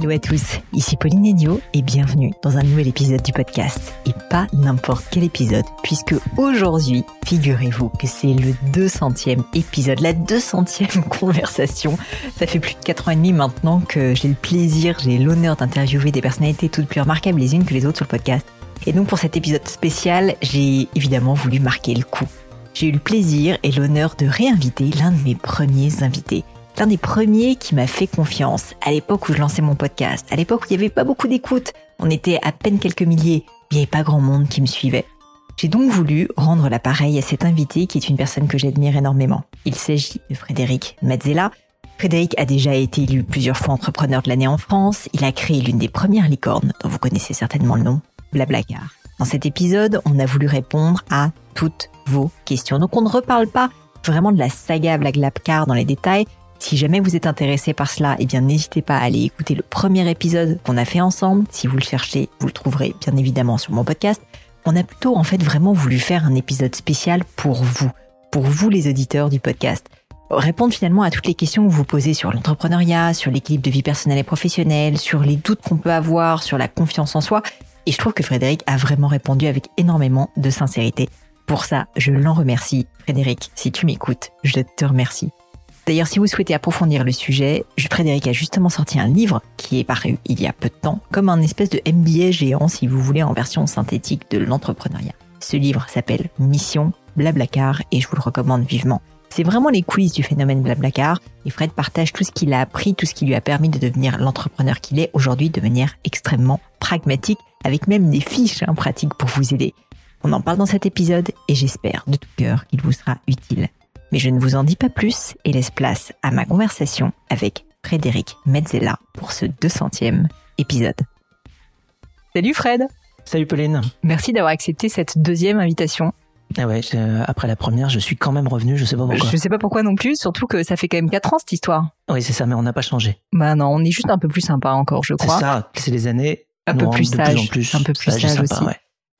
Hello à tous, ici Pauline Edio et bienvenue dans un nouvel épisode du podcast. Et pas n'importe quel épisode, puisque aujourd'hui, figurez-vous que c'est le 200e épisode, la 200e conversation. Ça fait plus de 4 ans et demi maintenant que j'ai le plaisir, j'ai l'honneur d'interviewer des personnalités toutes plus remarquables les unes que les autres sur le podcast. Et donc pour cet épisode spécial, j'ai évidemment voulu marquer le coup. J'ai eu le plaisir et l'honneur de réinviter l'un de mes premiers invités l'un des premiers qui m'a fait confiance à l'époque où je lançais mon podcast, à l'époque où il n'y avait pas beaucoup d'écoute, on était à peine quelques milliers, il n'y avait pas grand monde qui me suivait. J'ai donc voulu rendre l'appareil à cet invité qui est une personne que j'admire énormément. Il s'agit de Frédéric Mazzella. Frédéric a déjà été élu plusieurs fois entrepreneur de l'année en France. Il a créé l'une des premières licornes, dont vous connaissez certainement le nom, Blablacar. Dans cet épisode, on a voulu répondre à toutes vos questions. Donc on ne reparle pas vraiment de la saga Blablacar dans les détails, si jamais vous êtes intéressé par cela, eh bien n'hésitez pas à aller écouter le premier épisode qu'on a fait ensemble. Si vous le cherchez, vous le trouverez bien évidemment sur mon podcast. On a plutôt en fait vraiment voulu faire un épisode spécial pour vous, pour vous les auditeurs du podcast. Répondre finalement à toutes les questions que vous posez sur l'entrepreneuriat, sur l'équilibre de vie personnelle et professionnelle, sur les doutes qu'on peut avoir, sur la confiance en soi. Et je trouve que Frédéric a vraiment répondu avec énormément de sincérité. Pour ça, je l'en remercie. Frédéric, si tu m'écoutes, je te remercie. D'ailleurs, si vous souhaitez approfondir le sujet, Frédéric a justement sorti un livre qui est paru il y a peu de temps, comme un espèce de MBA géant, si vous voulez, en version synthétique de l'entrepreneuriat. Ce livre s'appelle Mission Blablacar et je vous le recommande vivement. C'est vraiment les coulisses du phénomène Blablacar et Fred partage tout ce qu'il a appris, tout ce qui lui a permis de devenir l'entrepreneur qu'il est aujourd'hui de manière extrêmement pragmatique, avec même des fiches hein, pratiques pour vous aider. On en parle dans cet épisode et j'espère de tout cœur qu'il vous sera utile. Mais je ne vous en dis pas plus et laisse place à ma conversation avec Frédéric Mezzella pour ce 200e épisode. Salut Fred Salut Pauline Merci d'avoir accepté cette deuxième invitation. Ah ouais, après la première, je suis quand même revenu, je sais pas pourquoi. Je sais pas pourquoi non plus, surtout que ça fait quand même 4 ans cette histoire. Oui, c'est ça, mais on n'a pas changé. Bah non, on est juste un peu plus sympa encore, je crois. C'est ça, c'est les années. Un peu plus sage, plus un peu plus sage, aussi.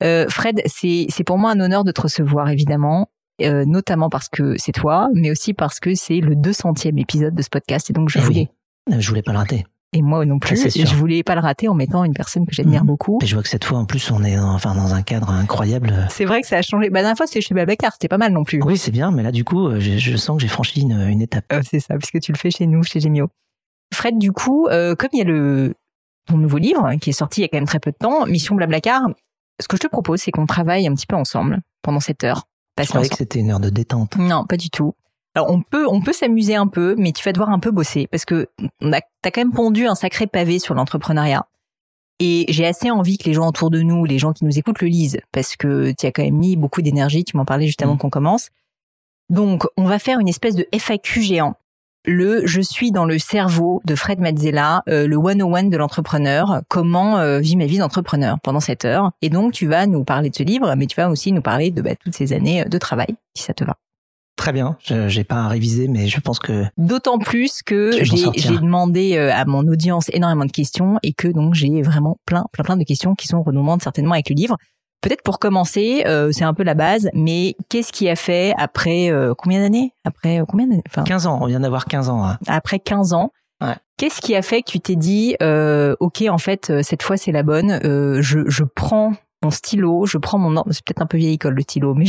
Euh, Fred, c'est pour moi un honneur de te recevoir, évidemment. Euh, notamment parce que c'est toi, mais aussi parce que c'est le 200e épisode de ce podcast, et donc je eh voulais. Je voulais pas le rater. Et moi non plus. Et je voulais pas le rater en mettant une personne que j'admire mhm. beaucoup. Et je vois que cette fois, en plus, on est dans, enfin, dans un cadre incroyable. C'est vrai que ça a changé. Bah, la dernière fois, c'était chez Babacar. C'était pas mal non plus. Oui, c'est bien. Mais là, du coup, euh, je, sens que j'ai franchi une, une étape. Euh, c'est ça, puisque tu le fais chez nous, chez Gemio. Fred, du coup, euh, comme il y a le, ton nouveau livre, qui est sorti il y a quand même très peu de temps, Mission Blablacar, ce que je te propose, c'est qu'on travaille un petit peu ensemble pendant cette heure. Je croyais que c'était une heure de détente. Non, pas du tout. Alors on peut on peut s'amuser un peu, mais tu vas devoir un peu bosser parce que t'as quand même pondu un sacré pavé sur l'entrepreneuriat. Et j'ai assez envie que les gens autour de nous, les gens qui nous écoutent, le lisent parce que tu as quand même mis beaucoup d'énergie. Tu m'en parlais juste avant mm. qu'on commence. Donc on va faire une espèce de FAQ géant le je suis dans le cerveau de Fred Mazzella, euh, le 101 de l'entrepreneur, comment euh, vit ma vie d'entrepreneur pendant cette heure. Et donc tu vas nous parler de ce livre, mais tu vas aussi nous parler de bah, toutes ces années de travail, si ça te va. Très bien, je j'ai pas à réviser, mais je pense que d'autant plus que j'ai demandé euh, à mon audience énormément de questions et que donc j'ai vraiment plein plein plein de questions qui sont redondantes certainement avec le livre. Peut-être pour commencer, euh, c'est un peu la base, mais qu'est-ce qui a fait après euh, combien d'années? Après euh, combien d'années? Enfin, 15 ans, on vient d'avoir 15 ans. Hein. Après 15 ans, ouais. qu'est-ce qui a fait que tu t'es dit, ok, en fait, cette fois c'est la bonne, je, je prends mon stylo, je prends mon... C'est peut-être un peu vieille école le stylo, mais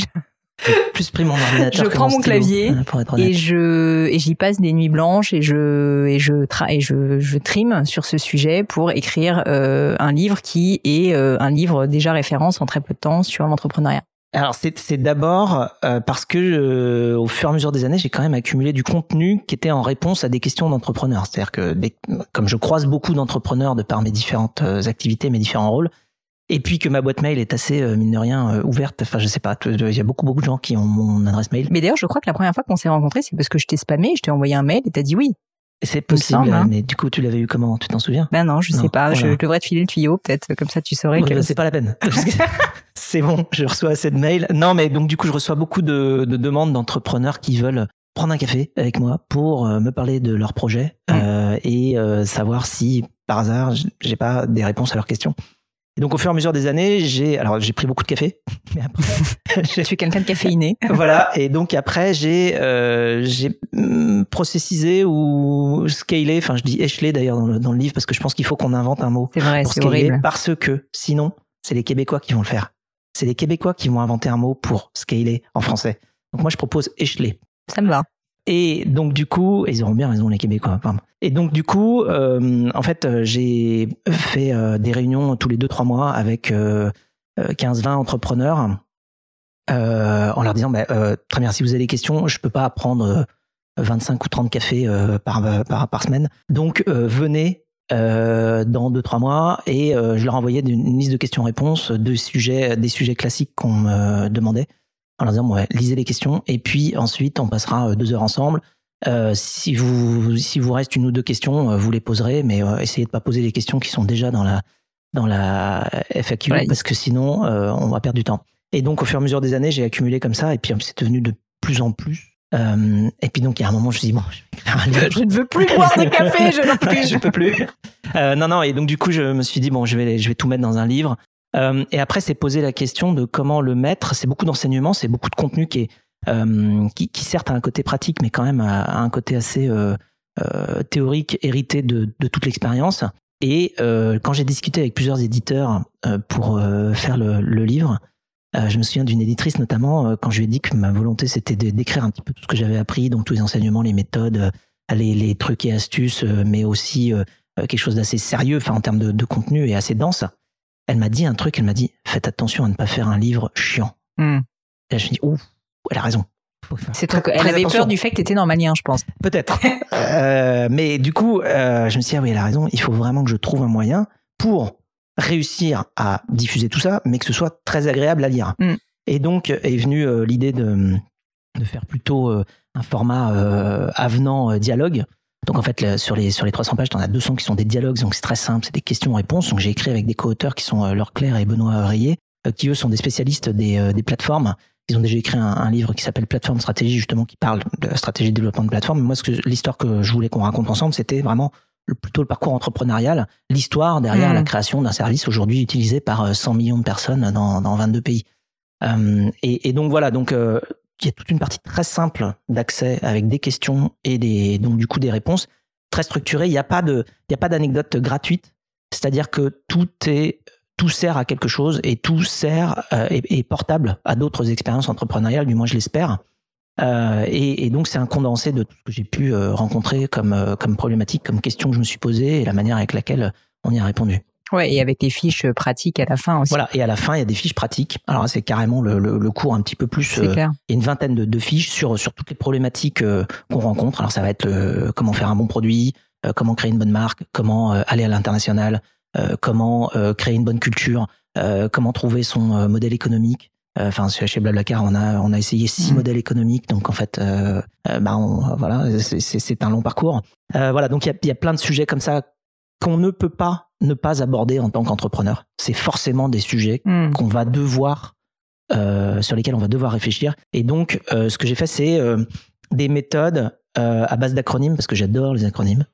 plus pris mon ordinateur. Je que prends mon, clavier pour être honnête. et je et j'y passe des nuits blanches et je et je tra et je je trime sur ce sujet pour écrire euh, un livre qui est euh, un livre déjà référence en très peu de temps sur l'entrepreneuriat. Alors c'est c'est d'abord euh, parce que euh, au fur et à mesure des années, j'ai quand même accumulé du contenu qui était en réponse à des questions d'entrepreneurs. C'est-à-dire que comme je croise beaucoup d'entrepreneurs de par mes différentes euh, activités, mes différents rôles, et puis que ma boîte mail est assez euh, mine de rien euh, ouverte. Enfin, je sais pas, il y a beaucoup beaucoup de gens qui ont mon adresse mail. Mais d'ailleurs, je crois que la première fois qu'on s'est rencontrés, c'est parce que je t'ai spammé, je t'ai envoyé un mail et t'as dit oui. C'est possible, semble, hein. mais du coup, tu l'avais eu comment? Tu t'en souviens? Ben non, je Non, sais pas. Je devrais te filer le tuyau, peut-être. Comme ça, tu saurais Ouais, que. bah, c'est pas la peine. C'est bon, je reçois assez de mails. Non, mais donc du coup, je reçois beaucoup de, de demandes d'entrepreneurs qui veulent prendre un café avec moi pour euh, me parler de leur projet euh, et euh, savoir si par hasard j'ai pas des réponses à leurs questions. Et donc au fur et à mesure des années, j'ai alors j'ai pris beaucoup de café, mais après j'ai- tu es quelqu'un de caféiné. voilà. Et donc après, j'ai euh, j'ai hum, processisé ou scalé. Enfin, je dis échelé d'ailleurs dans le, dans le livre parce que je pense qu'il faut qu'on invente un mot C'est vrai, c'est horrible. parce que sinon, c'est les Québécois qui vont le faire. C'est les Québécois qui vont inventer un mot pour scaler en français. Donc moi, je propose écheler. Ça me va. Et donc du coup, ils auront bien raison les Québécois. pardon. Et donc du coup, euh, en fait, euh, j'ai fait euh, des réunions tous les deux trois mois avec euh, euh, 15-20 entrepreneurs en leur disant bah, très bien, si vous avez des questions, je peux pas prendre euh, 25 ou 30 cafés par, semaine. Donc venez dans deux trois mois et je leur envoyais une, liste de questions-réponses des sujets classiques qu'on me demandait en leur disant bon, ouais, lisez les questions et puis ensuite on passera euh, deux heures ensemble. Euh, si vous si vous reste une ou deux questions, euh, vous les poserez, mais euh, essayez de pas poser les questions qui sont déjà dans la dans la FAQ Ouais. parce que sinon euh, on va perdre du temps. Et donc au fur et à mesure des années, j'ai accumulé comme ça et puis c'est devenu de plus en plus. Et puis donc il y a un moment, je me suis dit bon, je ne veux plus boire de café, je n'en peux plus. je peux plus. Non, non, et donc du coup, je me suis dit bon, je vais, je vais tout mettre dans un livre. Euh, et après, c'est poser la question de comment le mettre. C'est beaucoup d'enseignements, c'est beaucoup de contenu qui est euh, qui, qui certes a un côté pratique, mais quand même a, un côté assez euh, euh, théorique, hérité de, de toute l'expérience. Et euh, quand j'ai discuté avec plusieurs éditeurs pour faire le, le livre, je me souviens d'une éditrice notamment quand je lui ai dit que ma volonté c'était d'écrire un petit peu tout ce que j'avais appris, donc tous les enseignements, les méthodes, les, les trucs et astuces, mais aussi quelque chose d'assez sérieux, enfin en termes de, de contenu et assez dense. Elle m'a dit un truc, elle m'a dit faites attention à ne pas faire un livre chiant. Hmm. Et là, je me dis ouf, elle a raison. C'est très- Elle très avait attention. peur du fait que tu étais normalien, je pense. Peut-être. Euh, mais du coup, euh, je me suis dit, ah oui, elle a raison, il faut vraiment que je trouve un moyen pour réussir à diffuser tout ça, mais que ce soit très agréable à lire. Mm. Et donc est venue euh, l'idée de, de faire plutôt euh, un format euh, avenant euh, dialogue. Donc en fait, sur les sur les 300 pages, t'en as 200 qui sont des dialogues, donc c'est très simple, c'est des questions-réponses. Donc j'ai écrit avec des co-auteurs qui sont euh, Laure Claire et Benoît Rayet, euh, qui eux sont des spécialistes des, euh, des plateformes. Ils ont déjà écrit un, un livre qui s'appelle Plateforme Stratégie, justement, qui parle de la stratégie de développement de plateforme. Moi, ce que l'histoire que je voulais qu'on raconte ensemble, c'était vraiment le- plutôt le parcours entrepreneurial, l'histoire derrière la création d'un service aujourd'hui utilisé par euh, 100 millions de personnes dans, dans 22 pays. Euh, et, et donc voilà, donc euh, il y a toute une partie très simple d'accès avec des questions et des donc du coup des réponses très structurées. Il n'y a pas d'anecdote gratuite, c'est-à-dire que tout est tout sert à quelque chose et tout sert euh, est, est portable à d'autres expériences entrepreneuriales, du moins je l'espère. Euh, et, et donc c'est un condensé de tout ce que j'ai pu euh, rencontrer comme euh, comme problématique, comme question que je me suis posée et la manière avec laquelle on y a répondu. Ouais, et avec les fiches pratiques à la fin aussi. Voilà. Et à la fin, il y a des fiches pratiques. Alors c'est carrément le, le, le cours un petit peu plus. C'est euh, clair. il y a une vingtaine de, de fiches sur sur toutes les problématiques euh, qu'on rencontre. Alors ça va être le- comment faire un bon produit, euh, comment créer une bonne marque, comment euh, aller à l'international, euh, comment euh, créer une bonne culture, euh, comment trouver son euh, modèle économique. Euh, Enfin, chez Blablacar, on a on a essayé six Mhm. modèles économiques, donc en fait, euh, euh, bah on- voilà, c'est- un long parcours. Euh, voilà, donc il y a, il y a plein de sujets comme ça qu'on ne peut pas ne pas aborder en tant qu'entrepreneur. C'est forcément des sujets Hmm. qu'on va devoir euh, sur lesquels on va devoir réfléchir. Et donc, euh, ce que j'ai fait, c'est euh, des méthodes à base d'acronymes parce que j'adore les acronymes.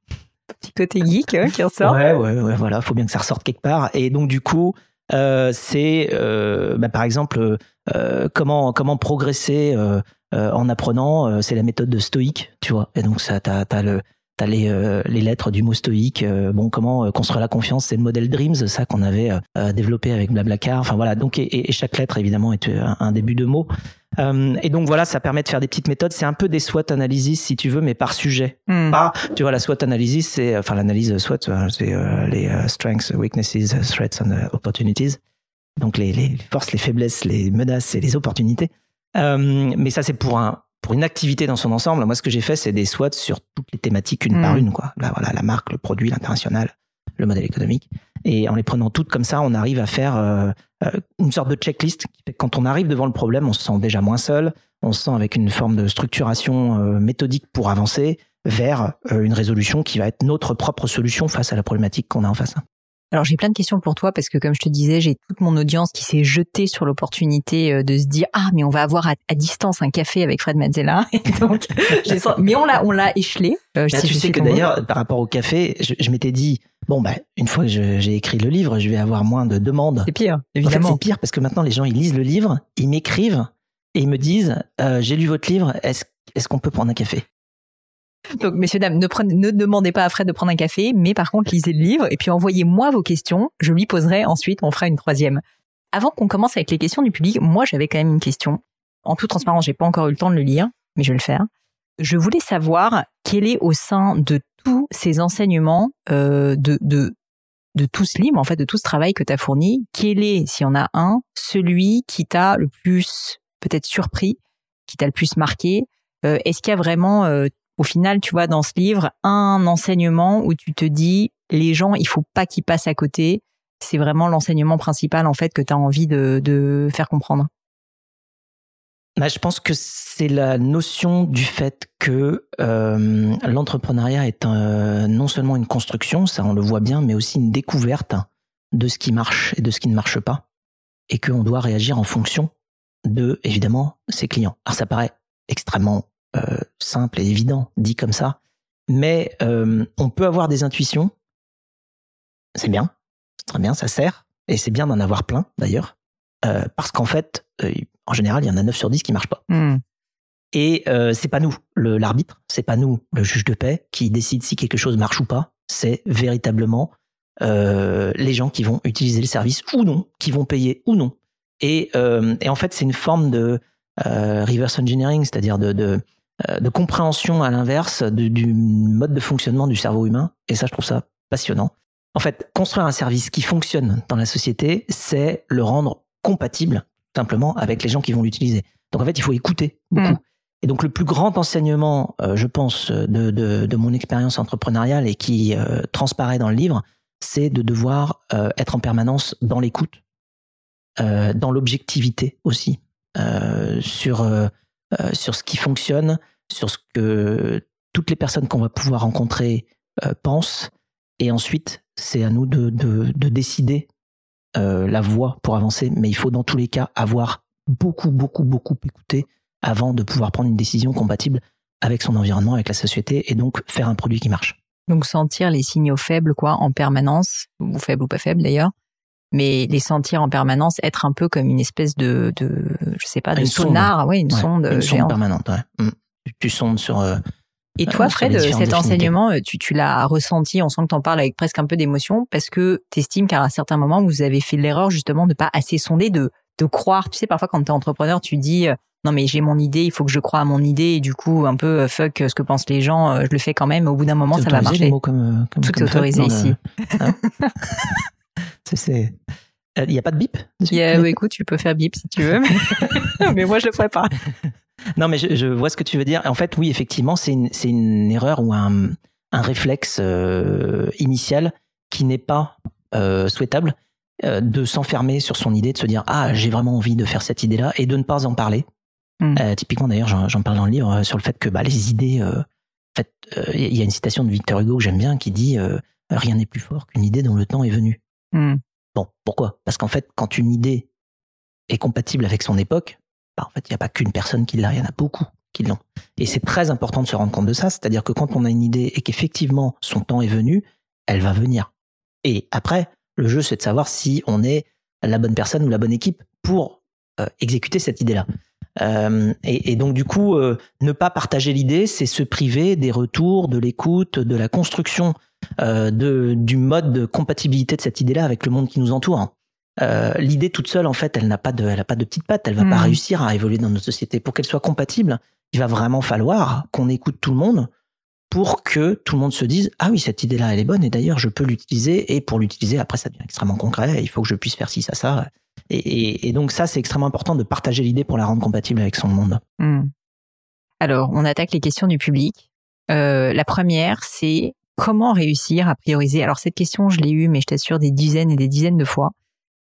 Petit côté geek hein, qui ressort. Ouais, ouais, ouais, voilà, faut bien que ça ressorte quelque part. Et donc, du coup, c'est bah, par exemple comment comment progresser en apprenant. c'est la méthode de stoïque, tu vois. Et donc, ça, t'as as le T'as les, euh, les lettres du mot stoïque. euh, bon, comment euh, construire la confiance C'est le modèle Dreams, ça qu'on avait euh, développé avec Blablacar. Enfin voilà. Donc et, et chaque lettre évidemment est un, un début de mot. Et donc voilà, ça permet de faire des petites méthodes. C'est un peu des SWOT analysis si tu veux, mais par sujet. Hmm. Pas, tu vois, la SWOT analysis, c'est enfin l'analyse SWOT, euh, c'est les strengths, weaknesses, threats and uh, opportunities. Donc les, les forces, les faiblesses, les menaces et les opportunités. Mais ça, c'est pour un pour une activité dans son ensemble. Moi, ce que j'ai fait, c'est des SWOT sur toutes les thématiques une par Mm. une, quoi. Là, voilà, la marque, le produit, l'international, le modèle économique. Et en les prenant toutes comme ça, on arrive à faire euh, euh, une sorte de checklist. Quand on arrive devant le problème, on se sent déjà moins seul. On se sent avec une forme de structuration euh, méthodique pour avancer vers euh, une résolution qui va être notre propre solution face à la problématique qu'on a en face. Alors j'ai plein de questions pour toi parce que comme je te disais, j'ai toute mon audience qui s'est jetée sur l'opportunité euh, de se dire ah mais on va avoir à, à distance un café avec Fred Mazzella. Et donc mais on l'a on l'a échelé. Euh, Là, si tu je sais que d'ailleurs, par rapport au café, je, je m'étais dit, bon, bah, une fois que j'ai écrit le livre, je vais avoir moins de demandes. c'est pire En fait, évidemment. c'est pire parce que maintenant, les gens, ils lisent le livre, ils m'écrivent et ils me disent, euh, j'ai lu votre livre, est-ce est-ce qu'on peut prendre un café? Donc, messieurs, dames, ne, ne demandez pas à Fred de prendre un café, mais par contre, lisez le livre et puis envoyez-moi vos questions. Je lui poserai ensuite, on fera une troisième. Avant qu'on commence avec les questions du public, moi, j'avais quand même une question. En toute transparence, j'ai pas encore eu le temps de le lire, mais je vais le faire. Je voulais savoir quel est au sein de tous ces enseignements, euh, de, de, de tout ce livre, en fait, de tout ce travail que tu as fourni, quel est, s'il y en a un, celui qui t'a le plus peut-être surpris, qui t'a le plus marqué? Euh, Est-ce qu'il y a vraiment euh, au final, tu vois, dans ce livre, un enseignement où tu te dis, les gens, il faut pas qu'ils passent à côté. C'est vraiment l'enseignement principal, en fait, que tu as envie de, faire comprendre. Bah, je pense que c'est la notion du fait que euh, l'entrepreneuriat est non seulement une construction, ça on le voit bien, mais aussi une découverte de ce qui marche et de ce qui ne marche pas, et qu'on doit réagir en fonction de, évidemment, ses clients. Alors ça paraît extrêmement simple et évident, dit comme ça, mais euh, on peut avoir des intuitions, c'est bien, c'est très bien, ça sert, et c'est bien d'en avoir plein d'ailleurs, euh, parce qu'en fait, euh, en général, il y en a 9 sur 10 qui marchent pas. Et euh, c'est pas nous, l'arbitre, c'est pas nous, le juge de paix, qui décide si quelque chose marche ou pas. C'est véritablement euh, les gens qui vont utiliser le service ou non, qui vont payer ou non. Et, euh, et en fait, c'est une forme de euh, reverse engineering, c'est-à-dire de, de, euh, de compréhension à l'inverse du mode de fonctionnement du cerveau humain. Et ça, je trouve ça passionnant. En fait, construire un service qui fonctionne dans la société, c'est le rendre compatible simplement avec les gens qui vont l'utiliser. Donc en fait, il faut écouter beaucoup. Mm. Et donc le plus grand enseignement, euh, je pense, de, de, de mon expérience entrepreneuriale et qui euh, transparaît dans le livre, c'est de devoir euh, être en permanence dans l'écoute, euh, dans l'objectivité aussi, euh, sur, euh, sur ce qui fonctionne, sur ce que toutes les personnes qu'on va pouvoir rencontrer euh, pensent. Et ensuite, c'est à nous de, de, de décider euh, la voie pour avancer. Mais il faut dans tous les cas avoir beaucoup, beaucoup, beaucoup écouté avant de pouvoir prendre une décision compatible avec son environnement, avec la société, et donc faire un produit qui marche. Donc sentir les signaux faibles, quoi, en permanence, ou faibles ou pas faibles d'ailleurs, mais les sentir en permanence, être un peu comme une espèce de, de je sais pas, de Une sonde. sonar, ouais, une Ouais, sonde une sonde géante. permanente. ouais. Mm. Tu- sondes sur. euh, Et euh, toi, Fred, différentes cet enseignement, euh, tu, tu l'as ressenti, on sent que tu en parles avec presque un peu d'émotion, parce que tu estimes qu'à un certain moment, vous avez fait l'erreur justement de pas assez sonder, de, de croire. Tu sais, parfois quand tu es entrepreneur, tu dis, euh, non mais j'ai mon idée, il faut que je croie à mon idée, et du coup, un peu, euh, fuck euh, ce que pensent les gens, euh, je le fais quand même, au bout d'un moment, ça va marcher. comme, euh, comme, Tout comme est autorisé le- ici. Hein C'est- Euh, Il n'y a pas de bip Yeah, ouais, écoute, tu peux faire bip si tu veux, mais, mais moi je le ferai pas. Non, mais je, je vois ce que tu veux dire. En fait, oui, effectivement, c'est une, c'est une erreur ou un, un réflexe euh, initial qui n'est pas euh, souhaitable euh, de s'enfermer sur son idée, de se dire ah j'ai vraiment envie de faire cette idée-là et de ne pas en parler. Mm. Euh, typiquement, d'ailleurs, j'en parle dans le livre sur le fait que bah, les idées. en fait, il y a une citation de Victor Hugo que j'aime bien qui dit rien n'est plus fort qu'une idée dont le temps est venu. Hmm. Bon, pourquoi? Parce qu'en fait, quand une idée est compatible avec son époque, bah, en fait, il n'y a pas qu'une personne qui l'a, il y en a beaucoup qui l'ont. Et c'est très important de se rendre compte de ça, c'est-à-dire que quand on a une idée et qu'effectivement son temps est venu, elle va venir. Et après, le jeu, c'est de savoir si on est la bonne personne ou la bonne équipe pour euh, exécuter cette idée-là. Euh, et, donc du coup, euh, ne pas partager l'idée, c'est se priver des retours, de l'écoute, de la construction, de, du mode de compatibilité de cette idée-là avec le monde qui nous entoure. euh, l'idée toute seule, en fait, elle n'a pas de, elle a pas de petite patte. Elle va pas Mhm. réussir à évoluer dans notre société. Pour qu'elle soit compatible, il va vraiment falloir qu'on écoute tout le monde pour que tout le monde se dise ah oui cette idée là elle est bonne et d'ailleurs je peux l'utiliser et pour l'utiliser après ça devient extrêmement concret il faut que je puisse faire ci ça ça et, et- et donc ça c'est extrêmement important de partager l'idée pour la rendre compatible avec son monde Hmm. Alors, on attaque les questions du public. Euh, la première, c'est comment réussir à prioriser Alors, cette question, je l'ai eue, mais je t'assure, des dizaines et des dizaines de fois.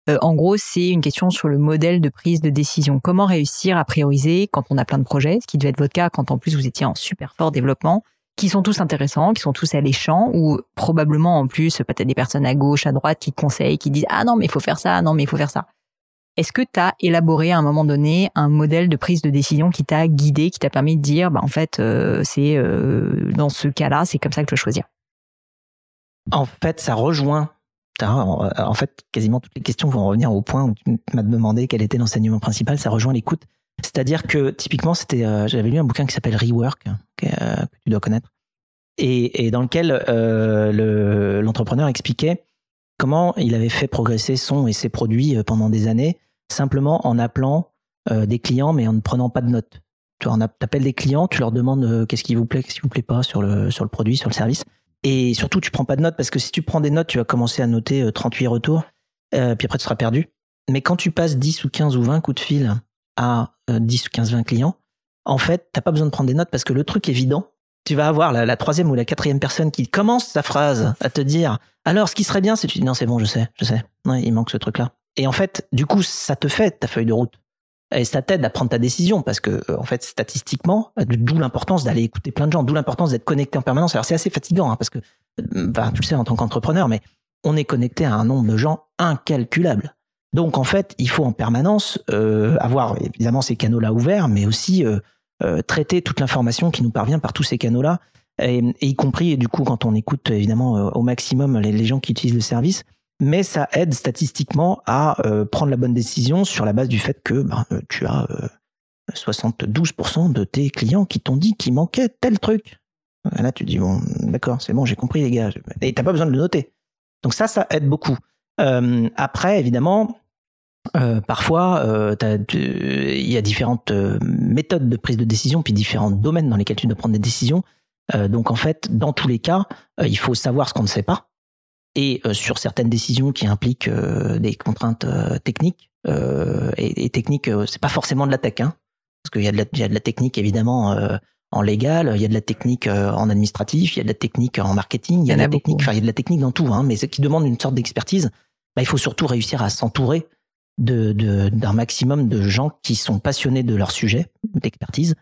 Euh, en gros, c'est une question sur le modèle de prise de décision. Comment réussir à prioriser quand on a plein de projets, ce qui devait être votre cas quand en plus vous étiez en super fort développement, qui sont tous intéressants, qui sont tous alléchants, ou probablement en plus peut-être des personnes à gauche, à droite qui conseillent, qui disent ah non mais il faut faire ça, non mais il faut faire ça. Est-ce que tu as élaboré à un moment donné un modèle de prise de décision qui t'a guidé, qui t'a permis de dire, bah, en fait, euh, c'est euh, dans ce cas-là, c'est comme ça que je choisir? En fait ça rejoint. En en fait quasiment toutes les questions vont revenir au point où tu m'as demandé quel était l'enseignement principal. Ça rejoint l'écoute. C'est-à-dire que typiquement c'était euh, j'avais lu un bouquin qui s'appelle Rework que, euh, que tu dois connaître et, et dans lequel euh, le- l'entrepreneur expliquait comment il avait fait progresser son et ses produits euh, pendant des années, simplement en appelant euh, des clients, mais en ne prenant pas de notes. Tu appelles des clients, tu leur demandes euh, qu'est-ce qui vous plaît, qu'est-ce qui vous plaît pas sur le, sur le produit, sur le service. Et surtout, tu prends pas de notes parce que si tu prends des notes, tu vas commencer à noter euh, 38 retours, puis après tu seras perdu. Mais quand tu passes 10 ou 15 ou 20 coups de fil à euh, 10 ou 15, 20 clients, en fait, t'as pas besoin de prendre des notes parce que le truc évident, tu vas avoir la, troisième ou la quatrième personne qui commence sa phrase à te dire alors ce qui serait bien c'est tu dis non c'est bon je sais je sais. Ouais, il manque ce truc là et en fait du coup ça te fait ta feuille de route. Et ça t'aide à prendre ta décision parce que euh, en fait statistiquement d'où l'importance d'aller écouter plein de gens d'où l'importance d'être connecté en permanence. Alors c'est assez fatigant hein, parce que euh, bah, tu le sais en tant qu'entrepreneur mais on est connecté à un nombre de gens incalculable. Donc en fait il faut en permanence euh, avoir évidemment ces canaux là ouverts mais aussi traiter toute l'information qui nous parvient par tous ces canaux-là, et, y compris, et du coup, quand on écoute évidemment euh, au maximum les, gens qui utilisent le service, mais ça aide statistiquement à euh, prendre la bonne décision sur la base du fait que ben, euh, tu as euh, 72% de tes clients qui t'ont dit qu'il manquait tel truc. Là, tu dis, bon, d'accord, c'est bon, j'ai compris les gars. Et t'as pas besoin de le noter. Donc ça, ça aide beaucoup. Euh, après, évidemment, euh, parfois, euh, il y a différentes euh, méthodes de prise de décision, puis différents domaines dans lesquels tu dois prendre des décisions. Euh, donc en fait, dans tous les cas, euh, il faut savoir ce qu'on ne sait pas. Et euh, sur certaines décisions qui impliquent euh, des contraintes euh, techniques, euh, et, et techniques, euh, c'est pas forcément de la tech, hein, parce qu'il y, a de la- il y a de la technique évidemment euh, en légal, il y a de la technique euh, en administratif, il y a de la technique en marketing, il y a Il y de la technique, enfin il y a de la technique dans tout, hein, mais ce qui demande une sorte d'expertise, bah, il faut surtout réussir à s'entourer d'un maximum de gens qui sont passionnés de leur sujet d'expertise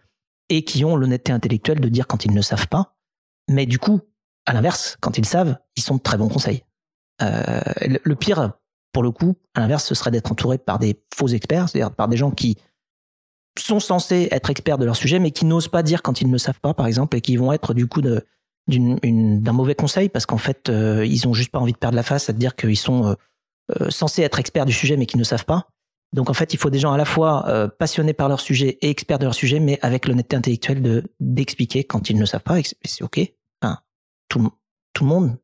et qui ont l'honnêteté intellectuelle de dire quand ils ne savent pas. Mais du coup, à l'inverse, quand ils savent, ils sont de très bons conseils. Euh, le, pire, pour le coup, à l'inverse, ce serait d'être entouré par des faux experts, c'est-à-dire par des gens qui sont censés être experts de leur sujet, mais qui n'osent pas dire quand ils ne savent pas, par exemple, et qui vont être du coup d'un mauvais conseil parce qu'en fait, euh, ils ont juste pas envie de perdre la face à dire qu'ils sont euh, censés être experts du sujet mais qui ne savent pas. Donc en fait, il faut des gens à la fois euh, passionnés par leur sujet et experts de leur sujet, mais avec l'honnêteté intellectuelle de d'expliquer quand ils ne savent pas. C'est- ok. Tout, tout le monde,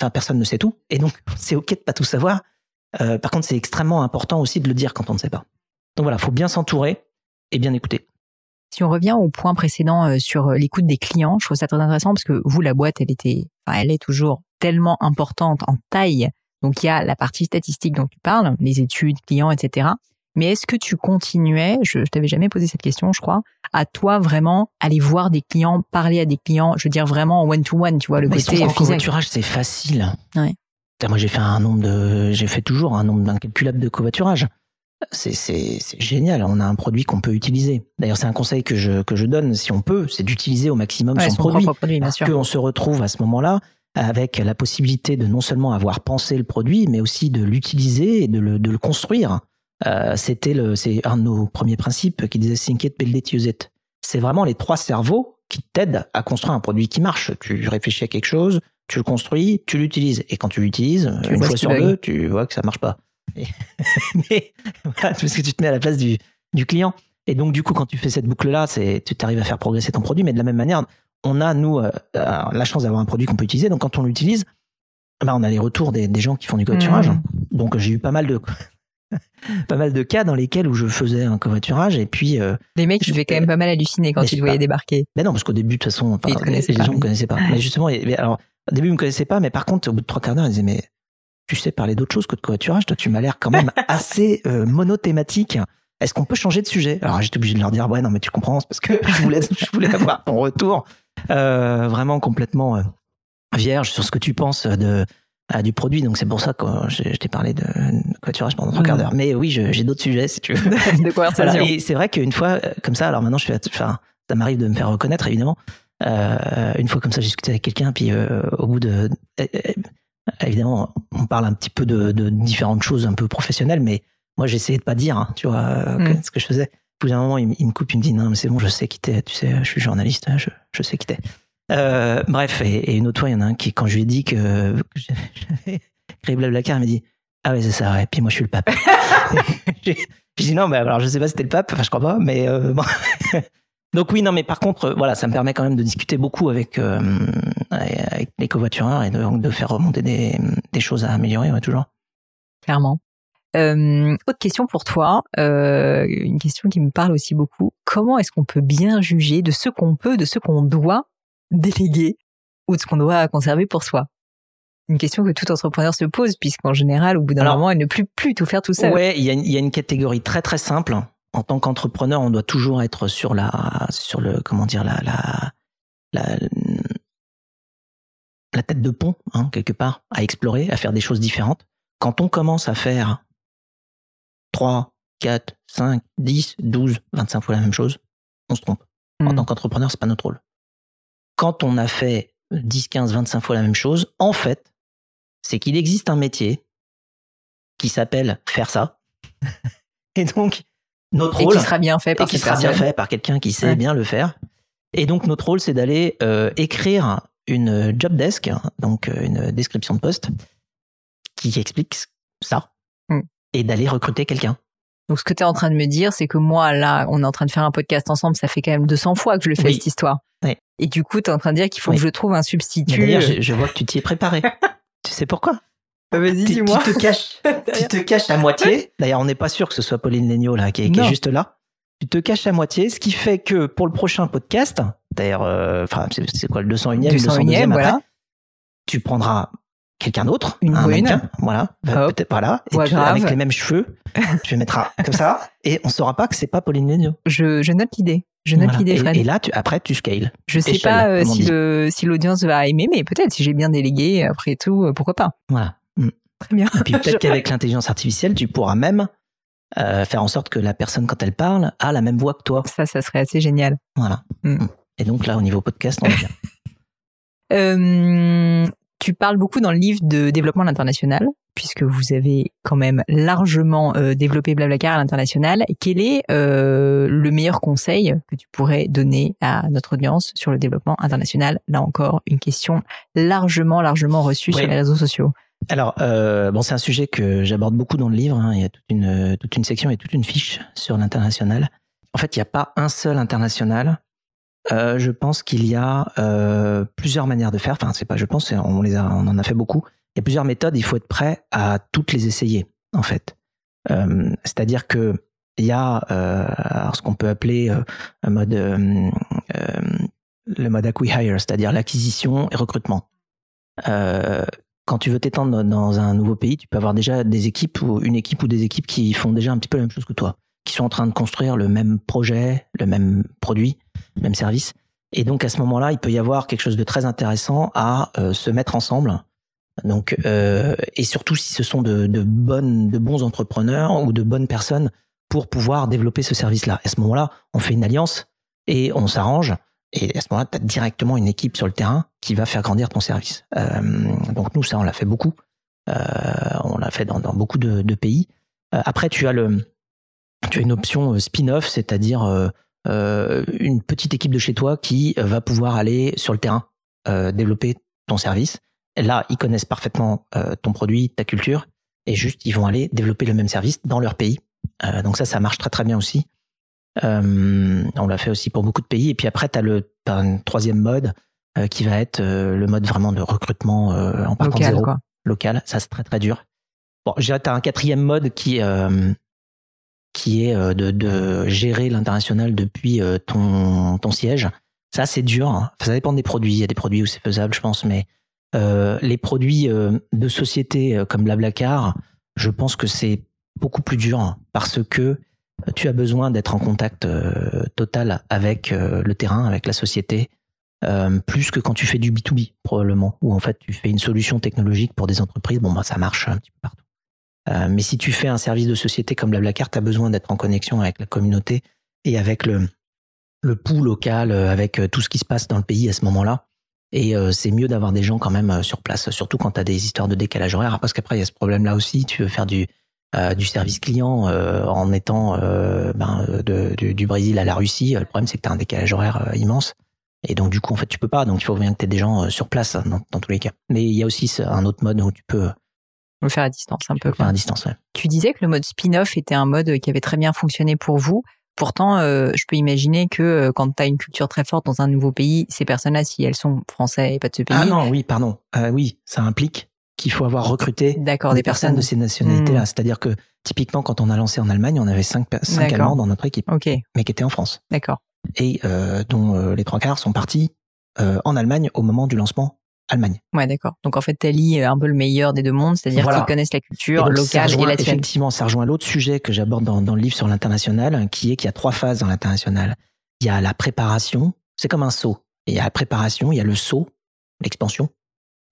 enfin personne ne sait tout, et donc c'est ok de pas tout savoir. Euh, par contre, c'est extrêmement important aussi de le dire quand on ne sait pas. Donc voilà, faut bien s'entourer et bien écouter. Si on revient au point précédent euh, sur euh, l'écoute des clients, je trouve ça très intéressant parce que vous, la boîte, elle était, elle est toujours tellement importante en taille. Donc il y a la partie statistique dont tu parles, les études, clients, etc. Mais est-ce que tu continuais, je, je t'avais jamais posé cette question, je crois, à toi vraiment aller voir des clients, parler à des clients, je veux dire vraiment en one to one, tu vois le Mais côté physique? covoiturage, c'est facile. Ouais. Moi, j'ai fait un nombre de, j'ai fait toujours un nombre incalculable de covoiturage. C'est, génial. On a un produit qu'on peut utiliser. D'ailleurs, c'est un conseil que je, que je donne, si on peut, c'est d'utiliser au maximum Ouais, son, son produit. produit, bien Parce qu'on se retrouve à ce moment-là avec la possibilité de non seulement avoir pensé le produit, mais aussi de l'utiliser et de le, de le construire. Euh, c'était le, c'est un de nos premiers principes qui disait think it, build it, use it. C'est vraiment les trois cerveaux qui t'aident à construire un produit qui marche. Tu réfléchis à quelque chose, tu le construis, tu l'utilises. Et quand tu l'utilises, une fois sur deux, tu vois que ça marche pas. Et- mais voilà, parce que tu te mets à la place du, du client. Et donc, du coup, quand tu fais cette boucle-là, c'est, tu arrives à faire progresser ton produit. Mais de la même manière, on a, nous, euh, euh, la chance d'avoir un produit qu'on peut utiliser. Donc, quand on l'utilise, bah, on a les retours des, des gens qui font du covoiturage. Mmh. Donc j'ai eu pas mal de pas mal de cas dans lesquels où je faisais un covoiturage et puis euh, Les mecs, ils devaient quand même pas mal halluciner quand Mais ils je te voyaient débarquer. ben non parce qu'au début de toute façon enfin, Ils les pas, gens me connaissaient pas. Mais justement et- mais alors au début ils me connaissaient pas mais par contre au bout de trois quarts d'heure ils disaient mais tu sais parler d'autre chose que de covoiturage toi tu m'as l'air quand même assez euh, monothématique. Est-ce qu'on peut changer de sujet? Alors j'étais obligé de leur dire ouais non mais tu comprends c'est parce que je voulais je voulais avoir ton retour euh, vraiment complètement euh, vierge sur ce que tu penses de ah, du produit donc c'est pour ça que je, je t'ai parlé de, de covoiturage pendant trois quarts d'heure. Mais oui j'ai d'autres sujets si tu veux. de conversation. Voilà. Et c'est vrai qu'une fois euh, comme ça, alors maintenant je fais, enfin, ça m'arrive de me faire reconnaître évidemment. Euh, une fois comme ça, j'ai discuté avec quelqu'un, puis euh, au bout de, euh, euh, évidemment, on parle un petit peu de, de différentes choses un peu professionnelles, mais moi j'essayais de pas dire, hein, tu vois, euh, Mm. ce que je faisais. Puis à un moment, il, me- il me coupe, il me dit non, mais c'est bon, je sais qui t'es, tu sais, je suis journaliste, hein, je, je sais qui t'es. Euh, bref, et, et une autre fois, il y en a un qui, quand je lui ai dit que, que j'avais créé Blablacar, il m'a dit ah ouais c'est ça, ouais. Puis moi je suis le pape. j'ai j'ai dit non, mais alors je sais pas si c'était le pape, enfin je crois pas, mais euh, bon. Donc oui, non, mais par contre, voilà, ça me permet quand même de discuter beaucoup avec, euh, avec les covoitureurs et de, de faire remonter des, des choses à améliorer, ouais, toujours. clairement. Euh, autre question pour toi, euh, une question qui me parle aussi beaucoup. Comment est-ce qu'on peut bien juger de ce qu'on peut, de ce qu'on doit déléguer ou de ce qu'on doit conserver pour soi? Une question que tout entrepreneur se pose, puisqu'en général, au bout d'un moment, il ne peut plus tout faire tout seul. Ouais, il y, a une- il y a une catégorie très très simple. En tant qu'entrepreneur, on doit toujours être sur la, sur le, comment dire, la, la, la, la tête de pont, hein, quelque part, à explorer, à faire des choses différentes. Quand on commence à faire 3, 4, 5, 10, 12, 25 fois la même chose, on se trompe. En Mm. tant qu'entrepreneur, c'est pas notre rôle. Quand on a fait 10, 15, 25 fois la même chose, en fait, c'est qu'il existe un métier qui s'appelle faire ça. Et donc, notre Et rôle, qui sera bien fait et qui sera bien fait par quelqu'un qui sait Ouais. bien le faire. Et donc, notre rôle, c'est d'aller euh, écrire une job desk, donc euh, une description de poste, qui explique ça. Et d'aller recruter quelqu'un. Donc, ce que tu es en train de me dire, c'est que moi, là, on est en train de faire un podcast ensemble, ça fait quand même 200 fois que je le fais, Oui. cette histoire. Oui. Et du coup, tu es en train de dire qu'il faut Oui. que je trouve un substitut. D'ailleurs, je, je vois que tu t'y es préparé. tu sais pourquoi? Vas-y, tu, tu te caches, tu te caches à moitié. D'ailleurs, on n'est pas sûr que ce soit Pauline Legnaud là qui est, qui est Non. juste là. Tu te caches à moitié, ce qui fait que pour le prochain podcast, d'ailleurs, euh, enfin, c'est c'est quoi le 201e, 201e, 202e après, voilà. tu prendras quelqu'un d'autre, Une un mannequin, voilà, Hop. peut-être voilà, et tu- avec les mêmes cheveux, tu le mettras comme ça, et on saura pas que c'est pas Pauline Legnaud. Je, je note l'idée. Je note Voilà. l'idée, et, Fred. et là, tu, après, tu scales. je sais échelle, pas euh, si dit. le si l'audience va aimer, mais peut-être si j'ai bien délégué, après tout, euh, pourquoi pas. Voilà. Mm. Très bien. Et puis peut-être qu'avec l'intelligence artificielle, tu pourras même euh, faire en sorte que la personne, quand elle parle, a la même voix que toi. Ça, ça serait assez génial. Voilà. Mm. Et donc là, au niveau podcast, on est bien. Euh, tu parles beaucoup dans le livre de développement à l'international, puisque vous avez quand même largement euh, développé Blablacar à l'international. Quel est euh, le meilleur conseil que tu pourrais donner à notre audience sur le développement international? Là encore, une question largement, largement reçue Oui. sur les réseaux sociaux. Alors, euh, bon, c'est un sujet que j'aborde beaucoup dans le livre. hein. Il y a toute une, toute une section et toute une fiche sur l'international. En fait, il n'y a pas un seul international. Euh, je pense qu'il y a euh, plusieurs manières de faire. Enfin, c'est pas, je pense, on les a, on en a fait beaucoup. Il y a plusieurs méthodes. Il faut être prêt à toutes les essayer, en fait. Euh, C'est-à-dire que il y a ce qu'on peut appeler un mode, le mode c'est-à-dire l'acquisition et recrutement. Quand tu veux t'étendre dans un nouveau pays, tu peux avoir déjà des équipes ou une équipe ou des équipes qui font déjà un petit peu la même chose que toi, qui sont en train de construire le même projet, le même produit, le même service. Et donc à ce moment-là, il peut y avoir quelque chose de très intéressant à euh, se mettre ensemble. Donc euh, et surtout si ce sont de, bonnes, de bons entrepreneurs ou de bonnes personnes pour pouvoir développer ce service-là. À ce moment-là, on fait une alliance et on s'arrange. Et à ce moment-là, tu as directement une équipe sur le terrain qui va faire grandir ton service. Euh, donc nous, ça, on l'a fait beaucoup. On l'a fait dans, beaucoup de, pays. Après, tu as le, tu as une option euh, spin-off, c'est-à-dire euh, euh, une petite équipe de chez toi qui va pouvoir aller sur le terrain euh, développer ton service. Et là, ils connaissent parfaitement euh, ton produit, ta culture, et juste ils vont aller développer le même service dans leur pays. Euh, donc ça, ça marche très très bien aussi. Euh, on l'a fait aussi pour beaucoup de pays. Et puis après, tu as le un troisième mode euh, qui va être euh, le mode vraiment de recrutement euh, en partant de Local, zéro. quoi. local. Ça, c'est très très dur. Bon, je dirais, tu as un quatrième mode qui, euh, qui est euh, de, gérer l'international depuis euh, ton, siège. Ça, c'est dur. hein. Ça dépend des produits. Il y a des produits où c'est faisable, je pense, mais euh, les produits de société comme Blablacar, je pense que c'est beaucoup plus dur hein, parce que tu as besoin d'être en contact total avec le terrain, avec la société, plus que quand tu fais du B2B, probablement, où en fait tu fais une solution technologique pour des entreprises, bon, bah, ça marche un petit peu partout. Euh, mais si tu fais un service de société comme Blablacar, tu as besoin d'être en connexion avec la communauté et avec le, le pouls local, euh, avec euh, tout ce qui se passe dans le pays à ce moment-là. Et c'est mieux d'avoir des gens quand même sur place, surtout quand tu as des histoires de décalage horaire, parce qu'après, il y a ce problème-là aussi, tu veux faire du, du service client en étant ben, du, du Brésil à la Russie. Le problème, c'est que tu as un décalage horaire immense. Et donc, du coup, en fait, tu peux pas. Donc, il faut bien que tu aies des gens sur place, dans, tous les cas. Mais il y a aussi un autre mode où tu peux, On le faire à distance un peu. quoi. à distance. ouais. Tu disais que le mode spin-off était un mode qui avait très bien fonctionné pour vous. Pourtant, euh, je peux imaginer que euh, quand tu as une culture très forte dans un nouveau pays, ces personnes-là, si elles sont français et pas de ce pays, Ah non, oui, pardon. Euh, oui, ça implique qu'il faut avoir recruté d'accord, des, personnes de ces nationalités-là. Hmm. C'est-à-dire que typiquement, quand on a lancé en Allemagne, on avait cinq, cinq. Allemands dans notre équipe, Ok, mais qui étaient en France. d'accord. Et dont les trois quarts sont partis en Allemagne au moment du lancement Allemagne. Ouais, d'accord. Donc en fait, t'allies un peu le meilleur des deux mondes, c'est-à-dire Voilà. qu'ils connaissent la Et culture locale et rejoint- la tienne. Effectivement, ça rejoint l'autre sujet que j'aborde dans, dans le livre sur l'international, qui est qu'il y a trois phases dans l'international. Il y a la préparation, c'est comme un saut. Et il y a la préparation, il y a le saut, l'expansion,